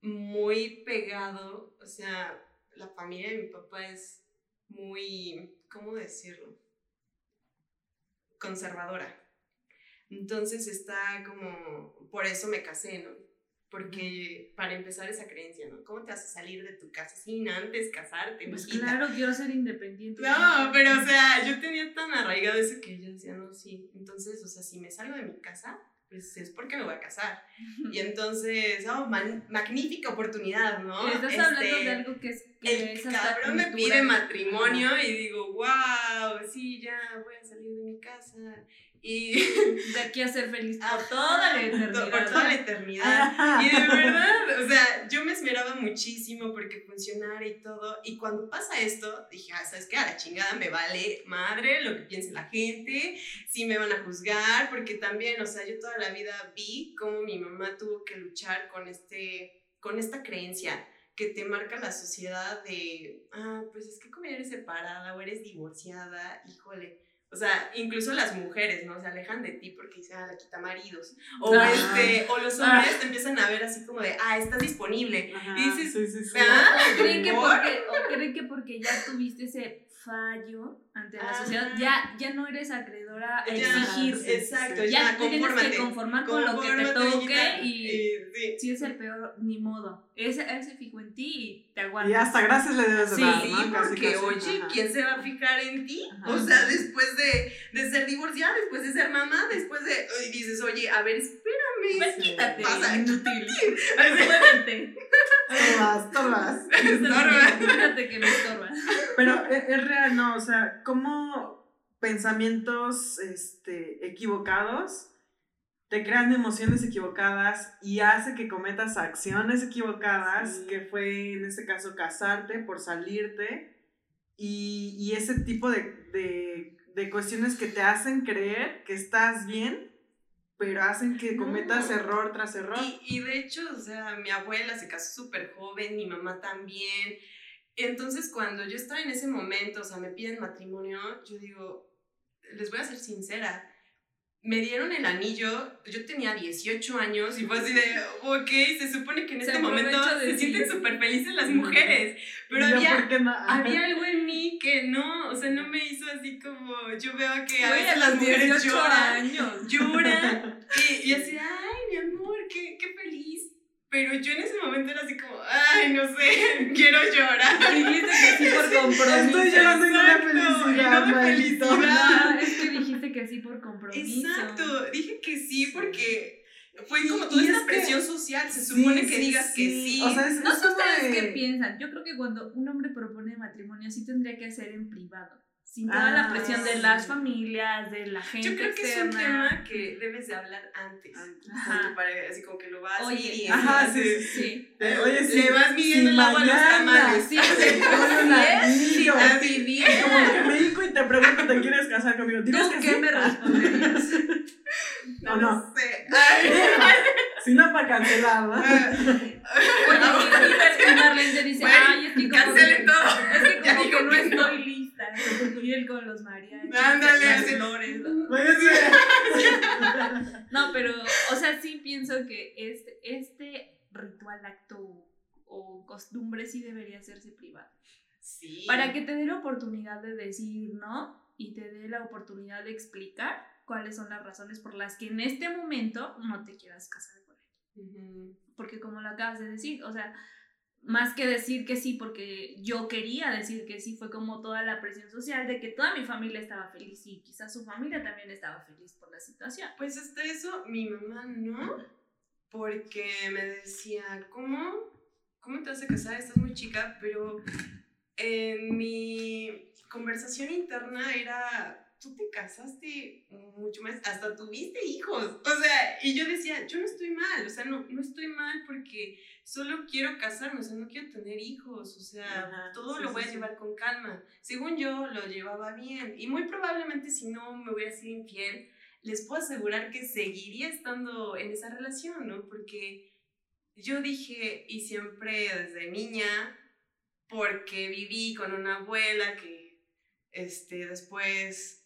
muy pegado, o sea, la familia de mi papá es muy, ¿cómo decirlo? Conservadora. Entonces está como, por eso me casé, ¿no? Porque para empezar esa creencia, ¿no? ¿Cómo te haces salir de tu casa sin antes casarte? Pues mijita? claro, quiero ser independiente. No, pero o sea, yo tenía tan arraigado eso que yo decía, no, sí. Entonces, o sea, si me salgo de mi casa, pues es porque me voy a casar. Y entonces, oh, man- magnífica oportunidad, ¿no? Estás Este, hablando de algo que es, que el es cabrón me pide matrimonio y digo, wow, sí, ya voy a salir de mi casa. Y De aquí a ser feliz por Ajá, toda la eternidad. Por toda la eternidad. Y de verdad, o sea, yo me esmeraba muchísimo porque funcionara y todo. Y cuando pasa esto, dije, ah, ¿sabes qué? A la chingada me vale madre lo que piense la gente, si me van a juzgar, porque también, o sea, yo toda la vida vi cómo mi mamá tuvo que luchar con, este, con esta creencia que te marca la sociedad de, ah, pues es que como eres separada o eres divorciada, híjole. O sea, incluso las mujeres, ¿no? Se alejan de ti porque dicen, ah, la quita maridos. O, Ah. este, o los hombres te empiezan a ver así como de, ah, estás disponible. Ajá, Y dices, sí, sí, sí. ¿ah? Creen, que ¿Por? porque, o creen que porque ya tuviste ese fallo ante la Ajá. sociedad, ya, ya no eres acreedora a Ya, exigir. sí, Exacto, sí. ya ya, te tienes que conformar con lo que te toque y sí. si es el peor, ni modo. Ese, él se fijó en ti y te aguanta. Y hasta gracias le debes de Sí, dar, Sí, ¿no? Casi, porque, casi. oye, Ajá. ¿quién se va a fijar en ti? Ajá. O sea, después de, de ser divorciada, después de ser mamá, después de... Y dices, oye, a ver, espérame. Pues Sí. quítate, Pasa. inútil. Muévete. Torbas, torbas. Estorba. Fíjate que me estorba. Pero e- es, real, ¿no? O sea, ¿cómo pensamientos este, equivocados te crean emociones equivocadas y hace que cometas acciones equivocadas, Sí. que fue en este caso casarte por salirte y, y ese tipo de, de, de cuestiones que te hacen creer que estás bien, pero hacen que No. cometas error tras error. Y, y de hecho, o sea, mi abuela se casó súper joven, mi mamá también. Entonces, cuando yo estaba en ese momento, o sea, me piden matrimonio, yo digo, les voy a ser sincera. Me dieron el anillo, yo tenía 18 años y fue así de, ok, se supone que en Se este momento se sí. sienten súper felices las mujeres, pero había, había algo en mí que no, o sea, no me hizo así como, yo veo que a veces a las mujeres 18 lloran años. llora y, y así, ay, mi amor. Pero yo en ese momento era así como, ay, no sé, quiero llorar. Dijiste que sí por compromiso. Estoy llorando y no de felicidad, no felicidad. Es que dijiste que sí por compromiso. Exacto, dije que sí porque fue como toda esta es que- presión social, se Sí, supone que sí, digas que sí. O sea, es, No sé ustedes de- qué piensan. Yo creo que cuando un hombre propone matrimonio sí tendría que ser en privado. Sin toda la Ah, presión de las familias, de la gente Yo creo que es un tema que debes de hablar antes. Antes. Ajá. Con tu pareja, así como que lo vas Oye, midiendo. ajá, sí, Sí. Eh, Oye, Le sí, vas midiendo el agua a los tamales. Sí, sí, Así bien. como que me dijo y te pregunto, ¿te quieres casar conmigo? ¿Dices ¿Tú que qué sí? me responderías? No, ¿O no no? sé. Si no, para cancelar, ¿no? Oye, y, y Marlene te dice, ay, es que como todo. es que como dijo que no que no. estoy lista. Y él con los mariachis, Ándale, las flores. Sí. No, pero, o sea, sí pienso que este, este ritual, acto o costumbre sí debería hacerse privado. Sí. Para que te dé la oportunidad de decir no y te dé la oportunidad de explicar cuáles son las razones por las que en este momento no te quieras casar con él. Porque como lo acabas de decir, o sea, más que decir que sí, porque yo quería decir que sí, fue como toda la presión social de que toda mi familia estaba feliz y quizás su familia también estaba feliz por la situación. Pues hasta eso, mi mamá no, porque me decía, ¿cómo? ¿Cómo te vas a casar? Estás muy chica, pero en mi conversación interna era, tú te casaste mucho más, hasta tuviste hijos. O sea, y yo decía, yo no estoy mal, o sea, no, no estoy mal porque solo quiero casarme, o sea, no quiero tener hijos, o sea, Ajá, todo sí, lo sí, voy a sí. llevar con calma. Según yo, lo llevaba bien. Y muy probablemente si no me hubiera sido infiel, les puedo asegurar que seguiría estando en esa relación, ¿no? Porque yo dije, y siempre desde niña, porque viví con una abuela que este, después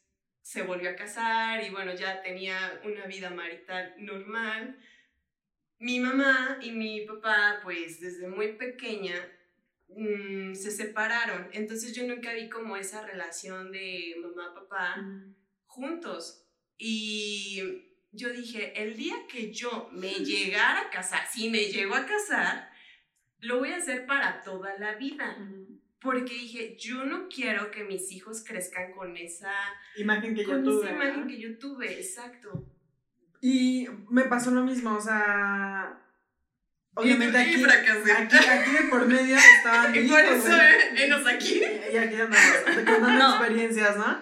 se volvió a casar y bueno, ya tenía una vida marital normal. Mi mamá y mi papá, pues desde muy pequeña, mm, se separaron. Entonces yo nunca vi como esa relación de mamá-papá juntos. Y yo dije, el día que yo me llegara a casar, si me llego a casar, lo voy a hacer para toda la vida. Porque dije, yo no quiero que mis hijos crezcan con esa, Imagen que yo con tuve. esa imagen ¿no? que yo tuve, exacto. Y me pasó lo mismo, o sea. Obviamente Y- y aquí, fracasé. aquí, aquí de por medio estaban. Y por eso, eh, enos aquí. Y aquí andamos, contando No. experiencias, ¿no?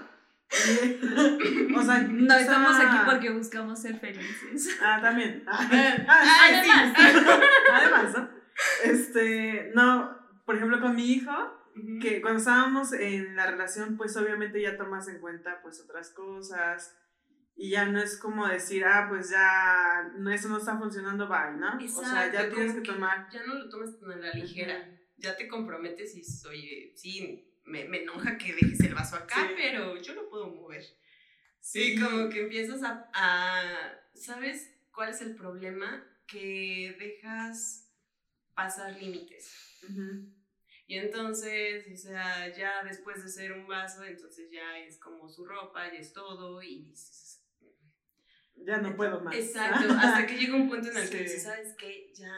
Y- o sea, No, yo estamos aquí porque buscamos ser felices. Ah, también. Ah, Ah, ah, sí, Además. sí. Además, ¿no? Este, no, por ejemplo, con mi hijo, Que cuando estábamos en la relación, pues obviamente ya tomas en cuenta pues otras cosas y ya no es como decir, ah, pues ya no, eso no está funcionando, bye, ¿no? o sea, ya Exacto, tienes que tomar. Ya no lo tomas tan a la ligera. Ya te comprometes y oye, sí, me, me enoja que dejes el vaso acá, Sí. pero yo lo puedo mover. Sí, como que empiezas a, a- ¿Sabes cuál es el problema? Que dejas pasar límites. Ujú. Y entonces, o sea, ya después de ser un vaso, entonces ya es como su ropa, ya es todo, y dices. Ya no puedo más. Exacto, hasta que llega un punto en el que dices, ¿sabes qué? Ya,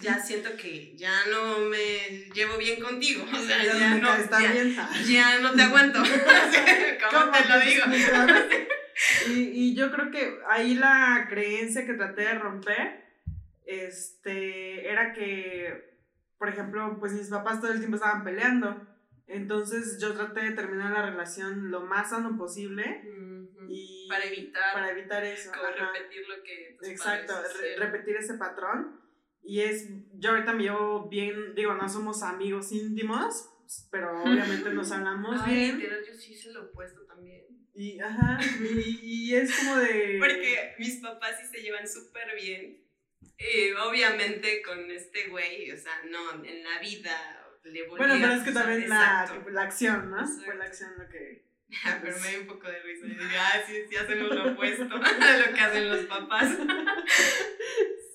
ya siento que ya no me llevo bien contigo. O sea, ya, ya, no tan ya, bien. ya no te aguanto. ¿Cómo, ¿Cómo te lo digo? Y, y yo creo que ahí la creencia que traté de romper este, era que, por ejemplo, pues mis papás todo el tiempo estaban peleando. Entonces yo traté de terminar la relación lo más sano posible Ujú. y Para evitar, para evitar eso. como ajá. repetir lo que tus Exacto, padres re- repetir ese patrón. Y es, yo ahorita me llevo bien, digo, no somos amigos íntimos, pero obviamente nos hablamos Ay, bien. literal, yo sí se lo he puesto también. Y, ajá, y, y es como de... Porque mis papás sí se llevan súper bien. Y obviamente con este güey, o sea, no, en la vida le volví Bueno, pero es que también la, la acción, ¿no? Exacto. Fue la acción lo que... pero me dio un poco de risa. Y digo, ah, sí, sí hacemos lo opuesto a lo que hacen los papás.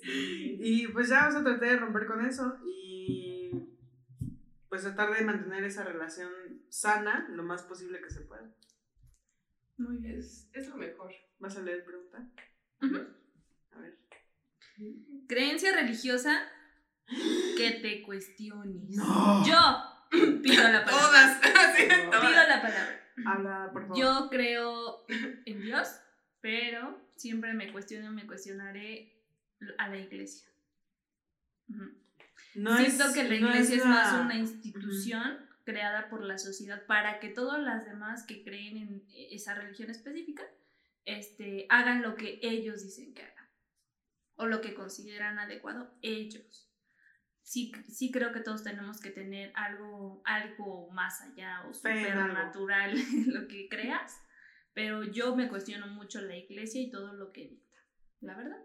Sí. Y pues ya, o sea, traté de romper con eso y pues tratar de mantener esa relación sana lo más posible que se pueda. Muy bien. Es, es lo mejor. ¿Vas a leer pregunta? A ver. Creencia religiosa que te cuestiones. No. Yo pido la palabra. Todas. Sí, todas. Pido la palabra. Habla, por favor. Yo creo en Dios, pero siempre me cuestiono, me cuestionaré a la iglesia. No Siento es- que la no iglesia es, más una institución creada por la sociedad para que todas las demás que creen en esa religión específica este, hagan lo que ellos dicen que hagan o lo que consideran adecuado ellos. Sí, sí creo que todos tenemos que tener algo, algo más allá o supernatural lo que creas, pero yo me cuestiono mucho la iglesia y todo lo que dicta, la verdad.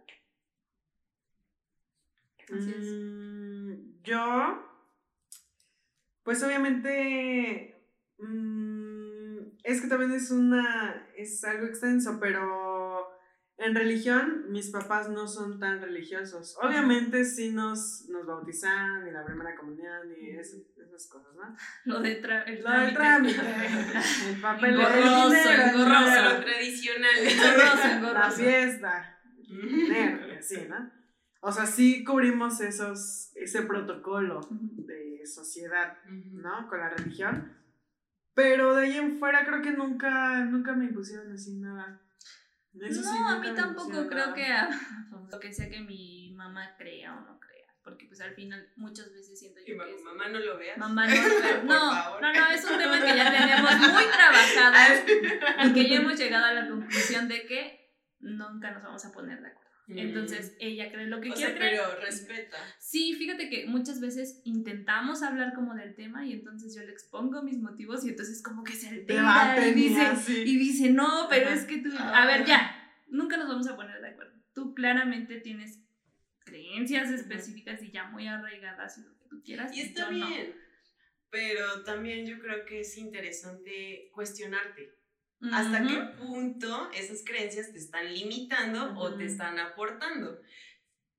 Así es. Mm, yo, pues obviamente, mm, es que también es una, es algo extenso, pero en religión mis papás no son tan religiosos. Obviamente sí nos, nos bautizaron y la primera comunión y esas cosas, ¿no? Lo de tra- el Lo del trámite. el papel, el Engorroso, dinero, el engorroso. dinero, Lo tradicional. Engorroso, la engorroso. fiesta, el dinero y así, ¿no? O sea, sí cubrimos esos, ese protocolo de sociedad. ¿no? Con la religión. Pero de ahí en fuera creo que nunca, nunca me impusieron así nada. Eso sí, no, a mí tampoco creo que a, lo que sea que mi mamá crea o no crea, porque pues al final muchas veces siento Y yo mamá, que es- mamá, no lo veas. mamá no, Por no, favor. no, no, es un tema que ya tenemos muy trabajado y que ya hemos llegado a la conclusión de que nunca nos vamos a poner de acuerdo. Entonces ella cree lo que o quiere sea, creer. pero respeta. Sí, fíjate que muchas veces intentamos hablar como del tema y entonces yo le expongo mis motivos y entonces como que se altera y dice, así. y dice, no, pero es que tú, a ver, ya, nunca nos vamos a poner de acuerdo. Tú claramente tienes creencias específicas y ya muy arraigadas y lo que tú quieras. Y está no. bien. Pero también yo creo que es interesante cuestionarte. ¿Hasta Ujú. qué punto esas creencias te están limitando o te están aportando?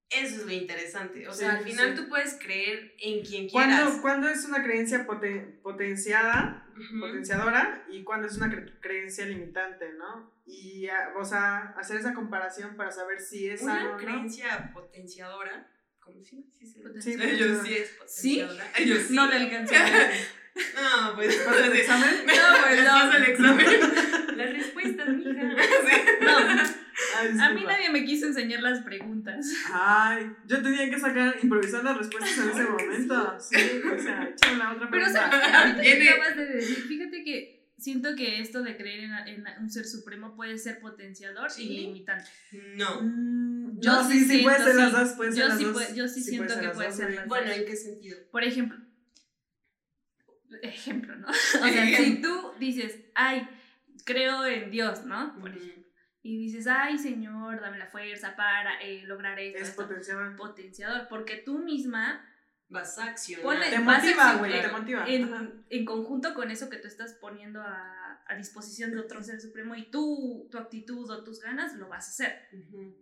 Eso es lo interesante. O Sí, sea, al sí, final sí. tú puedes creer en quien quieras. ¿Cuándo, es una creencia poten- potenciada, Ujú. potenciadora y cuándo es una cre- creencia limitante, ¿no? Y, o sea, hacer esa comparación para saber si es Una sano o no. creencia potenciadora. ¿Cómo sí? Sí, sí. Potenciadora. Sí, Ellos pues, sí es ¿Sí? potenciadora. Ellos sí. No le alcancé a ver. No, pues. ¿Para el examen? No, pues, Les no. paso el examen. Las respuestas, mija. Sí. No, Ah, a mí nadie me quiso enseñar las preguntas. Ay, yo tenía que sacar, improvisar las respuestas en ese momento. Sí, o sea, échame la otra Pero pregunta. sabes que ahorita que acabas de decir, fíjate que siento que esto de creer en, en un ser supremo puede ser potenciador Sí. y limitante. No. Mm, Yo no, sí sí, sí, puede siento, ser las dos, puede ser Yo las sí dos. puede- yo sí siento que puede dos, ser las Bueno, ¿en qué sentido? Por ejemplo, ejemplo, ¿no? O sea, si tú dices, ay, creo en Dios, ¿no? Por ejemplo, y dices, ay, Señor, dame la fuerza para eh, lograr esto. Es esto". potencial. potenciador, porque tú misma Vas a accionar. Ponle- Te motiva, güey, te motiva. En, en conjunto con eso que tú estás poniendo a, a disposición de otro ser supremo y tú, tu actitud o tus ganas, lo vas a hacer. Ujú.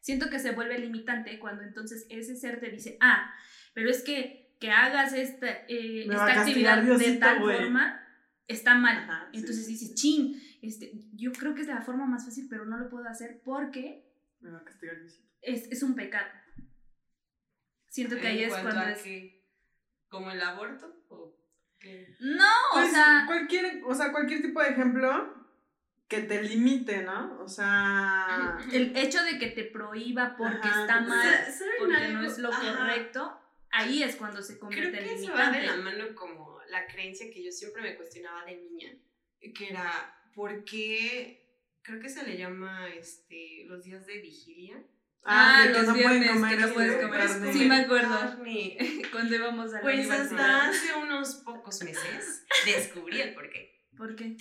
Siento que se vuelve limitante cuando entonces ese ser te dice, ah, pero es que, que hagas esta, eh, esta actividad de tal forma, está mal. Ajá, sí, entonces sí, dices, chin, este, yo creo que es la forma más fácil, pero no lo puedo hacer porque Me va a castigar Diosito. es, es un pecado. Siento que ahí ¿En es cuando es... ¿Como el aborto? ¿O qué? No, Pues, o sea... cualquier, o sea, cualquier tipo de ejemplo que te limite, ¿no? O sea, El hecho de que te prohíba porque Ajá. está mal, Sa- ¿saben porque no algo? es lo Ajá. correcto, ahí es cuando se Creo convierte en que eso va de la mano como la creencia que yo siempre me cuestionaba de niña, que era, ¿por qué? Creo que se le llama este, los días de vigilia. Ah, de que los no pueden viernes comer que no puedes comer. carne. Sí, me comer acuerdo. carne. Cuando íbamos a la Pues hasta hace unos pocos meses descubrí el porqué. ¿Por qué?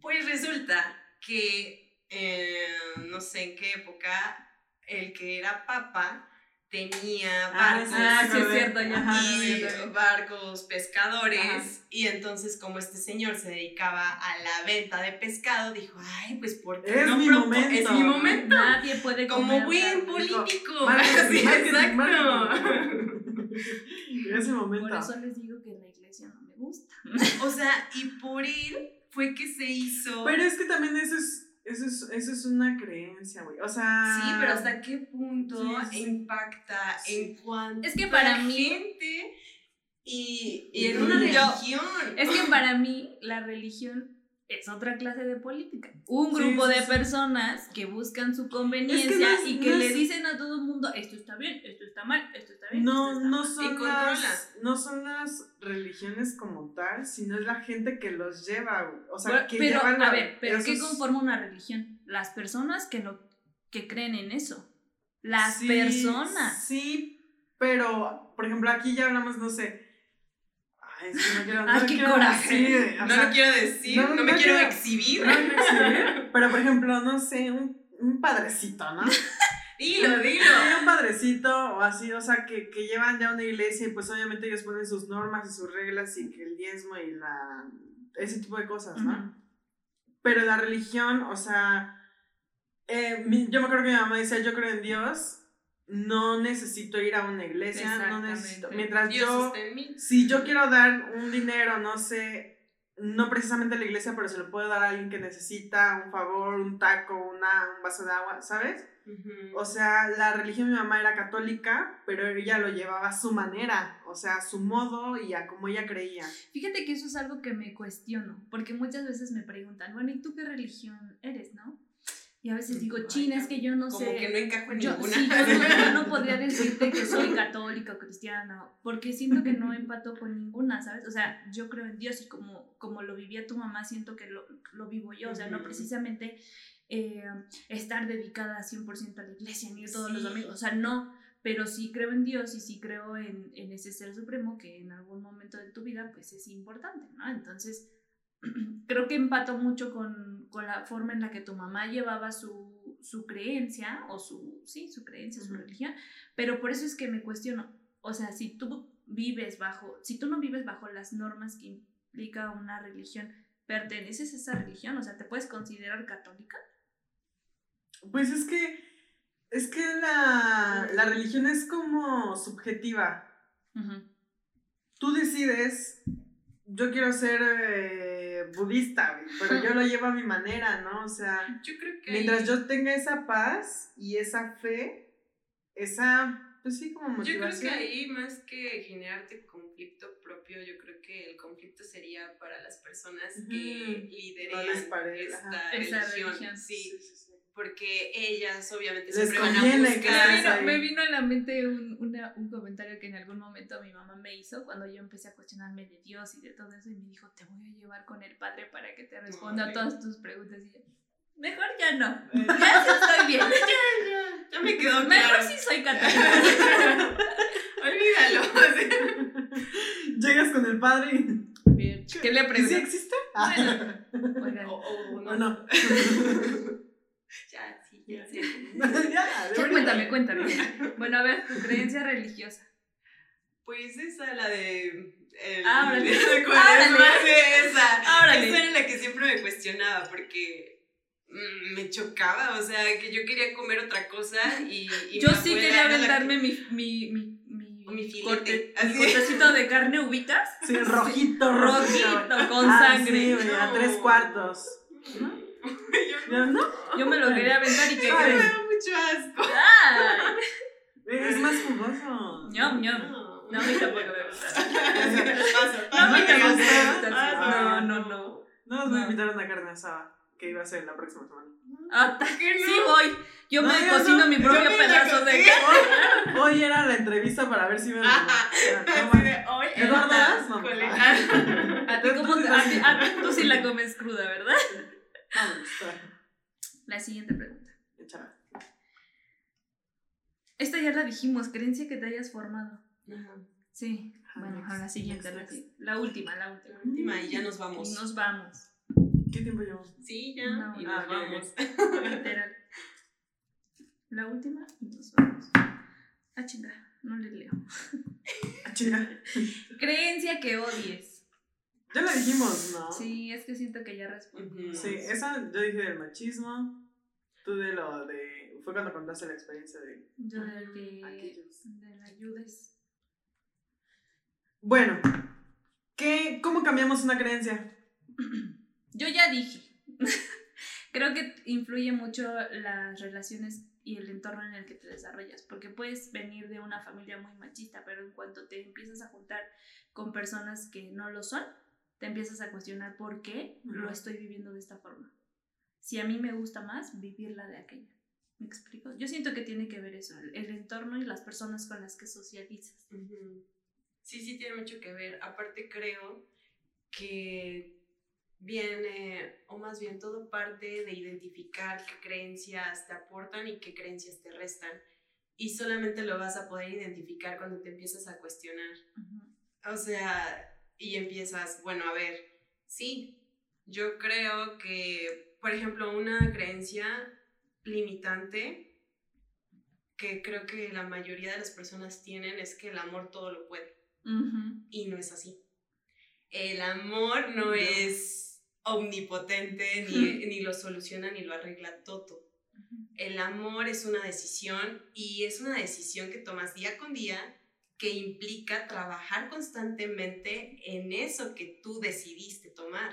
Pues resulta que eh, no sé en qué época el que era papa tenía barcos Ah, sí, es acordé. cierto, ya. Ajá, y ya también. barcos pescadores Ajá. y entonces como este señor se dedicaba a la venta de pescado dijo ay pues porque Es no mi momento". es mi momento Nadie puede como buen político Marketing, Sí, marketing, marketing. Ese momento. Por eso les digo que la iglesia no me gusta. o sea y por él fue que se hizo Pero es que también eso es, eso es, eso es una creencia, güey. O sea. Sí, pero ¿hasta qué punto Sí, sí. impacta Sí. en cuanto Es que para mí- gente y, y en una yo- religión? Es que para mí la religión es otra clase de política. Un Sí, grupo sí, de sí. personas que buscan su conveniencia no es- y que no le es- dicen a todo el mundo, esto está bien, esto está mal, esto está bien. No, esto está no mal". son, controla. las, no son las religiones como tal, sino es la gente que los lleva. O sea, que pero, llevan a la- ver, pero ¿qué esos- conforma una religión? Las personas que, lo, que creen en eso. Las Sí, personas. Sí, pero, por ejemplo, aquí ya hablamos, no sé. Ay, que no quiero. Ay, no qué quiero coraje. decir, no sea, lo quiero decir, no, no, no me quiero quiero- exhibir. no quiero exhibir, pero, por ejemplo, no sé, un, un padrecito, ¿no? Dilo, dilo. Sí, un padrecito o así, o sea, que, que llevan ya una iglesia y pues obviamente ellos ponen sus normas y sus reglas y que el diezmo y la... ese tipo de cosas, ¿no? Ujú. Pero la religión, o sea, eh, mi- yo me acuerdo que mi mamá decía, yo creo en Dios, no necesito ir a una iglesia, no necesito... Mientras Dios yo, si yo quiero dar un dinero, no sé, no precisamente a la iglesia, pero se lo puedo dar a alguien que necesita un favor, un taco, una, un vaso de agua, ¿sabes? O sea, la religión de mi mamá era católica, pero ella lo llevaba a su manera, o sea, a su modo y a como ella creía. Fíjate que eso es algo que me cuestiono, porque muchas veces me preguntan, bueno, ¿y tú qué religión eres, no? Y a veces digo, Ay, chin, es que yo no Como sé. que no encajo en yo, ninguna. sí, yo, no, yo no podría decirte que soy católica o cristiana, porque siento que no empato con ninguna, ¿sabes? O sea, yo creo en Dios y como, como lo vivía tu mamá, siento que lo, lo vivo yo, o sea, no precisamente eh, estar dedicada 100% a la iglesia ni todos los domingos, o sea, no, pero sí creo en Dios y sí creo en, en ese ser supremo que en algún momento de tu vida pues es importante, ¿no? Entonces, creo que empato mucho con, con la forma en la que tu mamá llevaba su, su creencia, o su, sí, su creencia, su religión, pero por eso es que me cuestiono, o sea, si tú vives bajo, si tú no vives bajo las normas que implica una religión, ¿perteneces a esa religión? O sea, ¿te puedes considerar católica? Pues es que, es que la, la religión es como subjetiva. Tú decides, yo quiero ser eh, budista, pero yo lo llevo a mi manera, ¿no? O sea, Yo creo que mientras yo tenga esa paz y esa fe, esa, pues sí, como Yo creo motivación. que ahí más que generarte conflicto propio, yo creo que el conflicto sería para las personas que Ujú. lideran No les parece, esta religión. religión. Sí, Sí, sí, sí. porque ellas obviamente Les siempre van a Me buscar. que vino, me vino a la mente un, una- un comentario que en algún momento mi mamá me hizo cuando yo empecé a cuestionarme de Dios y de todo eso y me dijo, te voy a llevar con el Padre para que te responda a todas tus preguntas. Y yo, mejor ya no, ya sí estoy bien. Ya, ya me quedó Mejor claro. sí soy católica. Olvídalo. Llegas con el padre y. Bien, ¿Qué le ¿Y sí preguntas? existe? Bueno, oigan, O- o ¿O no. Ya, sí, ya sé. ya, ya cuéntame, cuéntame. Bueno, a ver, tu creencia religiosa. Pues esa, la de. El, Ábrale. ¿Cuál es de esa? Esa era la que siempre me cuestionaba porque me chocaba, o sea, que yo quería comer otra cosa y. y Yo mi sí quería era la aventarme mi, mi, mi, mi, Mi filete, corte- mi cortecito de carne, ¿ubicas? Sí, rojito, Rojito, con Ah, sangre. Sí, güey, a No. tres cuartos. que- Yo ¿Ya no? Yo me lo quería aventar y ¿qué Ay. me da mucho asco. ¡Ay! Es más jugoso. Ñom, ñom. No. No, a mí tampoco me gusta. No, a mí tampoco me gusta. No, no, no. No nos voy a No. invitar a una carne asada que iba a ser la próxima semana. Ah, ta- ¿Qué no? sí voy. Yo No, me yo cocino no. mi propio pedazo de carne. Hoy era la entrevista para ver si me. Hoy no. con el- A ti, ¿cómo te- a ti- a ti- tú sí la comes cruda, ¿verdad? Está. La siguiente pregunta. Échala. Esta ya la dijimos, creencia que te hayas formado. Ajá. Sí. Bueno, next, a la siguiente, la, la última, la última. La última y ya nos vamos. Y nos vamos. ¿Qué tiempo llevamos? Sí, ya. No. y Ah, nos vamos. Literal. La última y nos vamos. Ah, chinga, no le leo. Ah, chinga. Creencia que odies. Ya la dijimos, ¿no? Sí, es que siento que ya respondí. Ujú. Sí, esa yo dije del machismo. Tú de lo de. Fue cuando contaste la experiencia de. Yo del que. Aquellos. De la ayudes. Bueno, ¿qué, ¿cómo cambiamos una creencia? Yo ya dije. Creo que influye mucho las relaciones y el entorno en el que te desarrollas, porque puedes venir de una familia muy machista, pero en cuanto te empiezas a juntar con personas que no lo son, te empiezas a cuestionar por qué lo estoy viviendo de esta forma. Si a mí me gusta más vivirla de aquella. ¿Me explico? Yo siento que tiene que ver eso, el, el entorno y las personas con las que socializas. Sí, sí, tiene mucho que ver. Aparte creo que viene, o más bien todo parte de identificar qué creencias te aportan y qué creencias te restan. Y solamente lo vas a poder identificar cuando te empiezas a cuestionar. O sea, y empiezas, bueno, a ver, sí, yo creo que, por ejemplo, una creencia limitante que creo que la mayoría de las personas tienen es que el amor todo lo puede. Y no es así. El amor no, No. es omnipotente, ni, ni lo soluciona, ni lo arregla todo. El amor es una decisión y es una decisión que tomas día con día que implica trabajar constantemente en eso que tú decidiste tomar.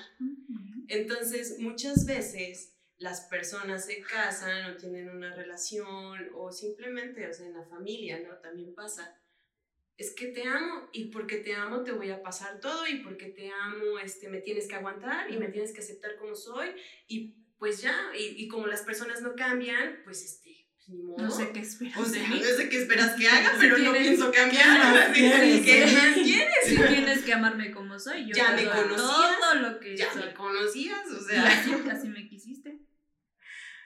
Entonces, muchas veces las personas se casan o tienen una relación o simplemente, o sea, en la familia, ¿no? También pasa. Es que te amo y porque te amo te voy a pasar todo y porque te amo este, me tienes que aguantar y me tienes que aceptar como soy y pues ya, y, y como las personas no cambian, pues este, pues ni modo. No sé qué esperas O sea, no sé qué esperas que haga, Si pero no quieres- pienso ¿qué cambiar. más quieres? ¿Qué más quieres? Si tienes que amarme como soy, yo Ya me conocías, todo lo que Ya soy. me conocías, o sea. así, así me quisiste.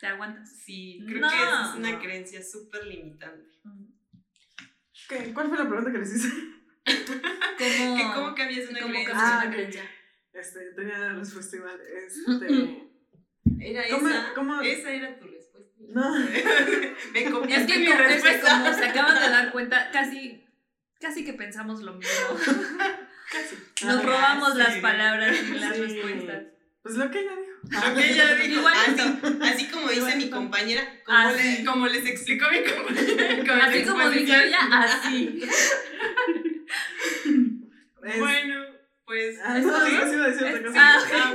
Te aguantas. Sí, creo No. que esa es una creencia súper limitante. ¿Qué? ¿Cuál fue la pregunta que les hice? ¿Cómo, ¿Que ¿Cómo cambias una cómo creencia? cambias Ah, una ok. creencia? Este, tenía la respuesta igual. Este. Era ¿Cómo- esa, cómo- esa era tu respuesta. No. Me Es que, mi como, es que respuesta. como se acaban de dar cuenta, casi, casi que pensamos lo mismo. Casi. Nos Ah, robamos sí. las palabras y las Sí. respuestas. Pues lo que ella dijo. Dijo. Igualito. Así, así como dice mi compañera, como, Así. le- como les explicó mi compañera. Así como dice exposición. ella, así. Es- Bueno, pues. Ah, no, ¿sí? sí iba a decir otra Sí, cosa. ah.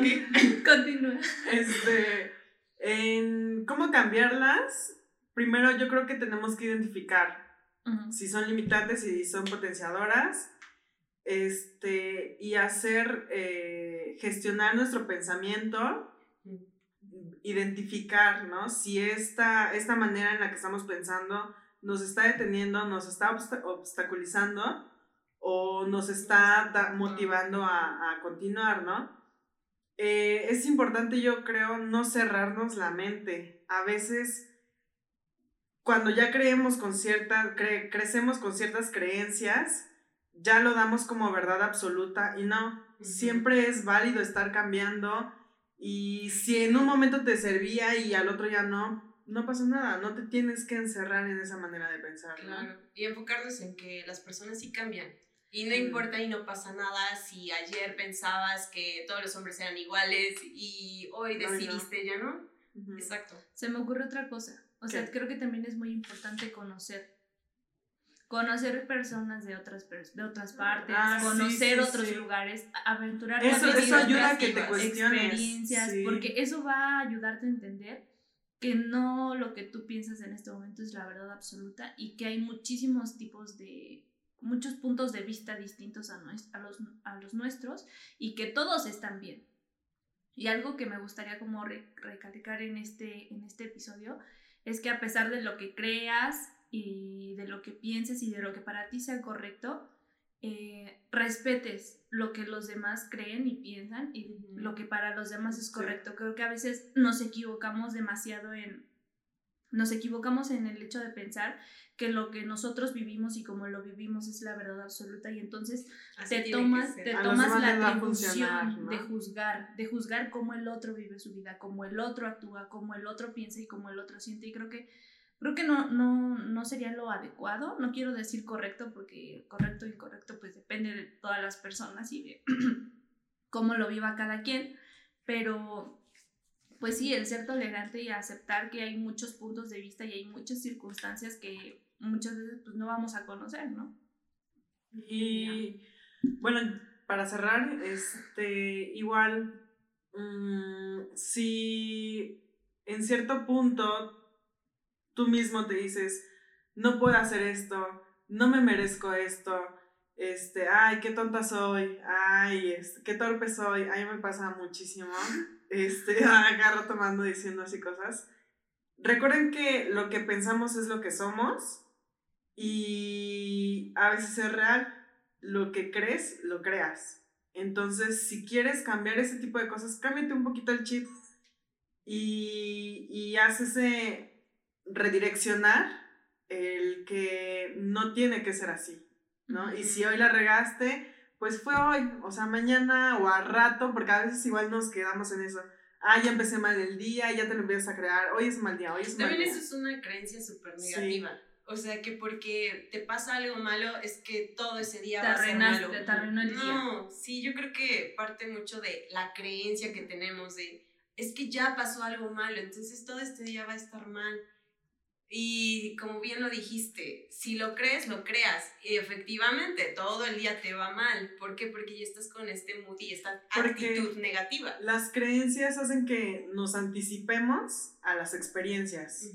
Continúa. Este, en cómo cambiarlas, primero yo creo que tenemos que identificar si son limitantes y son potenciadoras, este, y hacer, eh, gestionar nuestro pensamiento identificar, ¿no? Si esta, esta manera en la que estamos pensando nos está deteniendo, nos está obstaculizando o nos está motivando a, a, continuar, ¿no? Eh, es importante, yo creo, no cerrarnos la mente. A veces, cuando ya creemos con cierta, crecemos con ciertas creencias, ya lo damos como verdad absoluta y no, siempre es válido estar cambiando y si en un momento te servía y al otro ya no, no pasa nada, no te tienes que encerrar en esa manera de pensar. Claro, y enfocarnos en que las personas sí cambian. Y no importa y no pasa nada si ayer pensabas que todos los hombres eran iguales y hoy decidiste ya no. Exacto. Se me ocurre otra cosa. O sea, creo que también es muy importante conocer conocer personas de otras de otras partes, ah, conocer otros lugares, aventurar eso, eso ayuda a que te experiencias, porque eso va a ayudarte a entender que no lo que tú piensas en este momento es la verdad absoluta y que hay muchísimos tipos de muchos puntos de vista distintos a, a, los, a los nuestros y que todos están bien. Y algo que me gustaría como recalcar en este, en este episodio es que a pesar de lo que creas y de lo que pienses y de lo que para ti sea correcto, eh, respetes lo que los demás creen y piensan y lo que para los demás es correcto. Creo que a veces nos equivocamos demasiado en... Nos equivocamos en el hecho de pensar que lo que nosotros vivimos y como lo vivimos es la verdad absoluta y entonces te tomas, te tomas la atribución de juzgar, de juzgar cómo el otro vive su vida, cómo el otro actúa, cómo el otro piensa y cómo el otro siente y creo que creo que no, no, no sería lo adecuado. No quiero decir correcto porque correcto e incorrecto pues depende de todas las personas y de cómo lo viva cada quien. Pero pues sí, el ser tolerante y aceptar que hay muchos puntos de vista y hay muchas circunstancias que muchas veces pues no vamos a conocer, ¿no? Y bueno, para cerrar, este, igual, mm, si en cierto punto tú mismo te dices, no puedo hacer esto, no me merezco esto, este, ay, qué tonta soy, ay, este, qué torpe soy, a mí me pasa muchísimo, este, agarro tomando diciendo así cosas. Recuerden que lo que pensamos es lo que somos y a veces es real, lo que crees, lo creas. Entonces, si quieres cambiar ese tipo de cosas, cámbiate un poquito el chip y, y haz ese redireccionar el que no tiene que ser así, ¿no? Y si hoy la regaste, pues fue hoy, o sea, mañana o a rato, porque a veces igual nos quedamos en eso. Ah, ya empecé mal el día, ya te lo empiezas a crear, hoy es mal día, hoy es mal También eso es una creencia súper negativa. O sea, que porque te pasa algo malo es que todo ese día va a ser malo. Te arruinó el día. No, sí, yo creo que parte mucho de la creencia que tenemos de, es que ya pasó algo malo, entonces todo este día va a estar mal. Y como bien lo dijiste, si lo crees, lo creas. Y efectivamente, todo el día te va mal. ¿Por qué? Porque ya estás con este mood y esta actitud negativa. Las creencias hacen que nos anticipemos a las experiencias.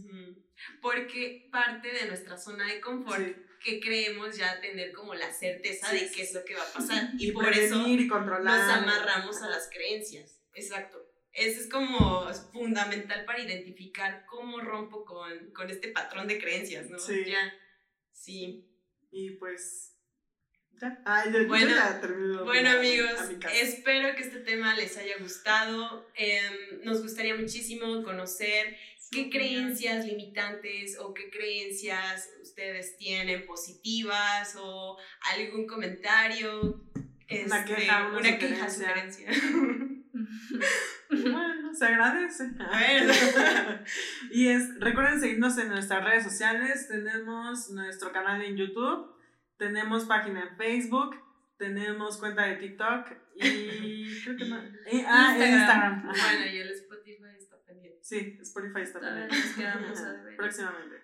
Porque parte de nuestra zona de confort que creemos ya tener como la certeza de qué es lo que va a pasar. y, por eso y nos amarramos a las creencias. Exacto. Eso es como fundamental para identificar cómo rompo con, con este patrón de creencias, ¿no? Sí. Ya. Sí. Y pues. Ya. bueno, bueno amigos, espero que este tema les haya gustado. Em, nos gustaría muchísimo conocer qué creencias limitantes o qué creencias ustedes tienen positivas o algún comentario. Una queja, una, una queja, sugerencia. Bueno, se agradece. y es, recuerden seguirnos en nuestras redes sociales. Tenemos nuestro canal en YouTube, tenemos página en Facebook, tenemos cuenta de TikTok y creo que más. ah, Instagram. Bueno, y el Spotify está pendiente. Sí, Spotify está pendiente. Próximamente.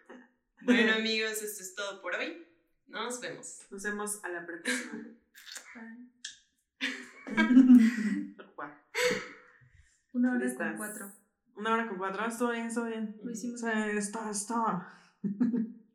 Bueno, amigos, esto es todo por hoy. Nos vemos. Nos vemos a la próxima. Una hora con cuatro. Una hora con cuatro. Estoy bien, estoy bien. Lo hicimos. Sí, está, está.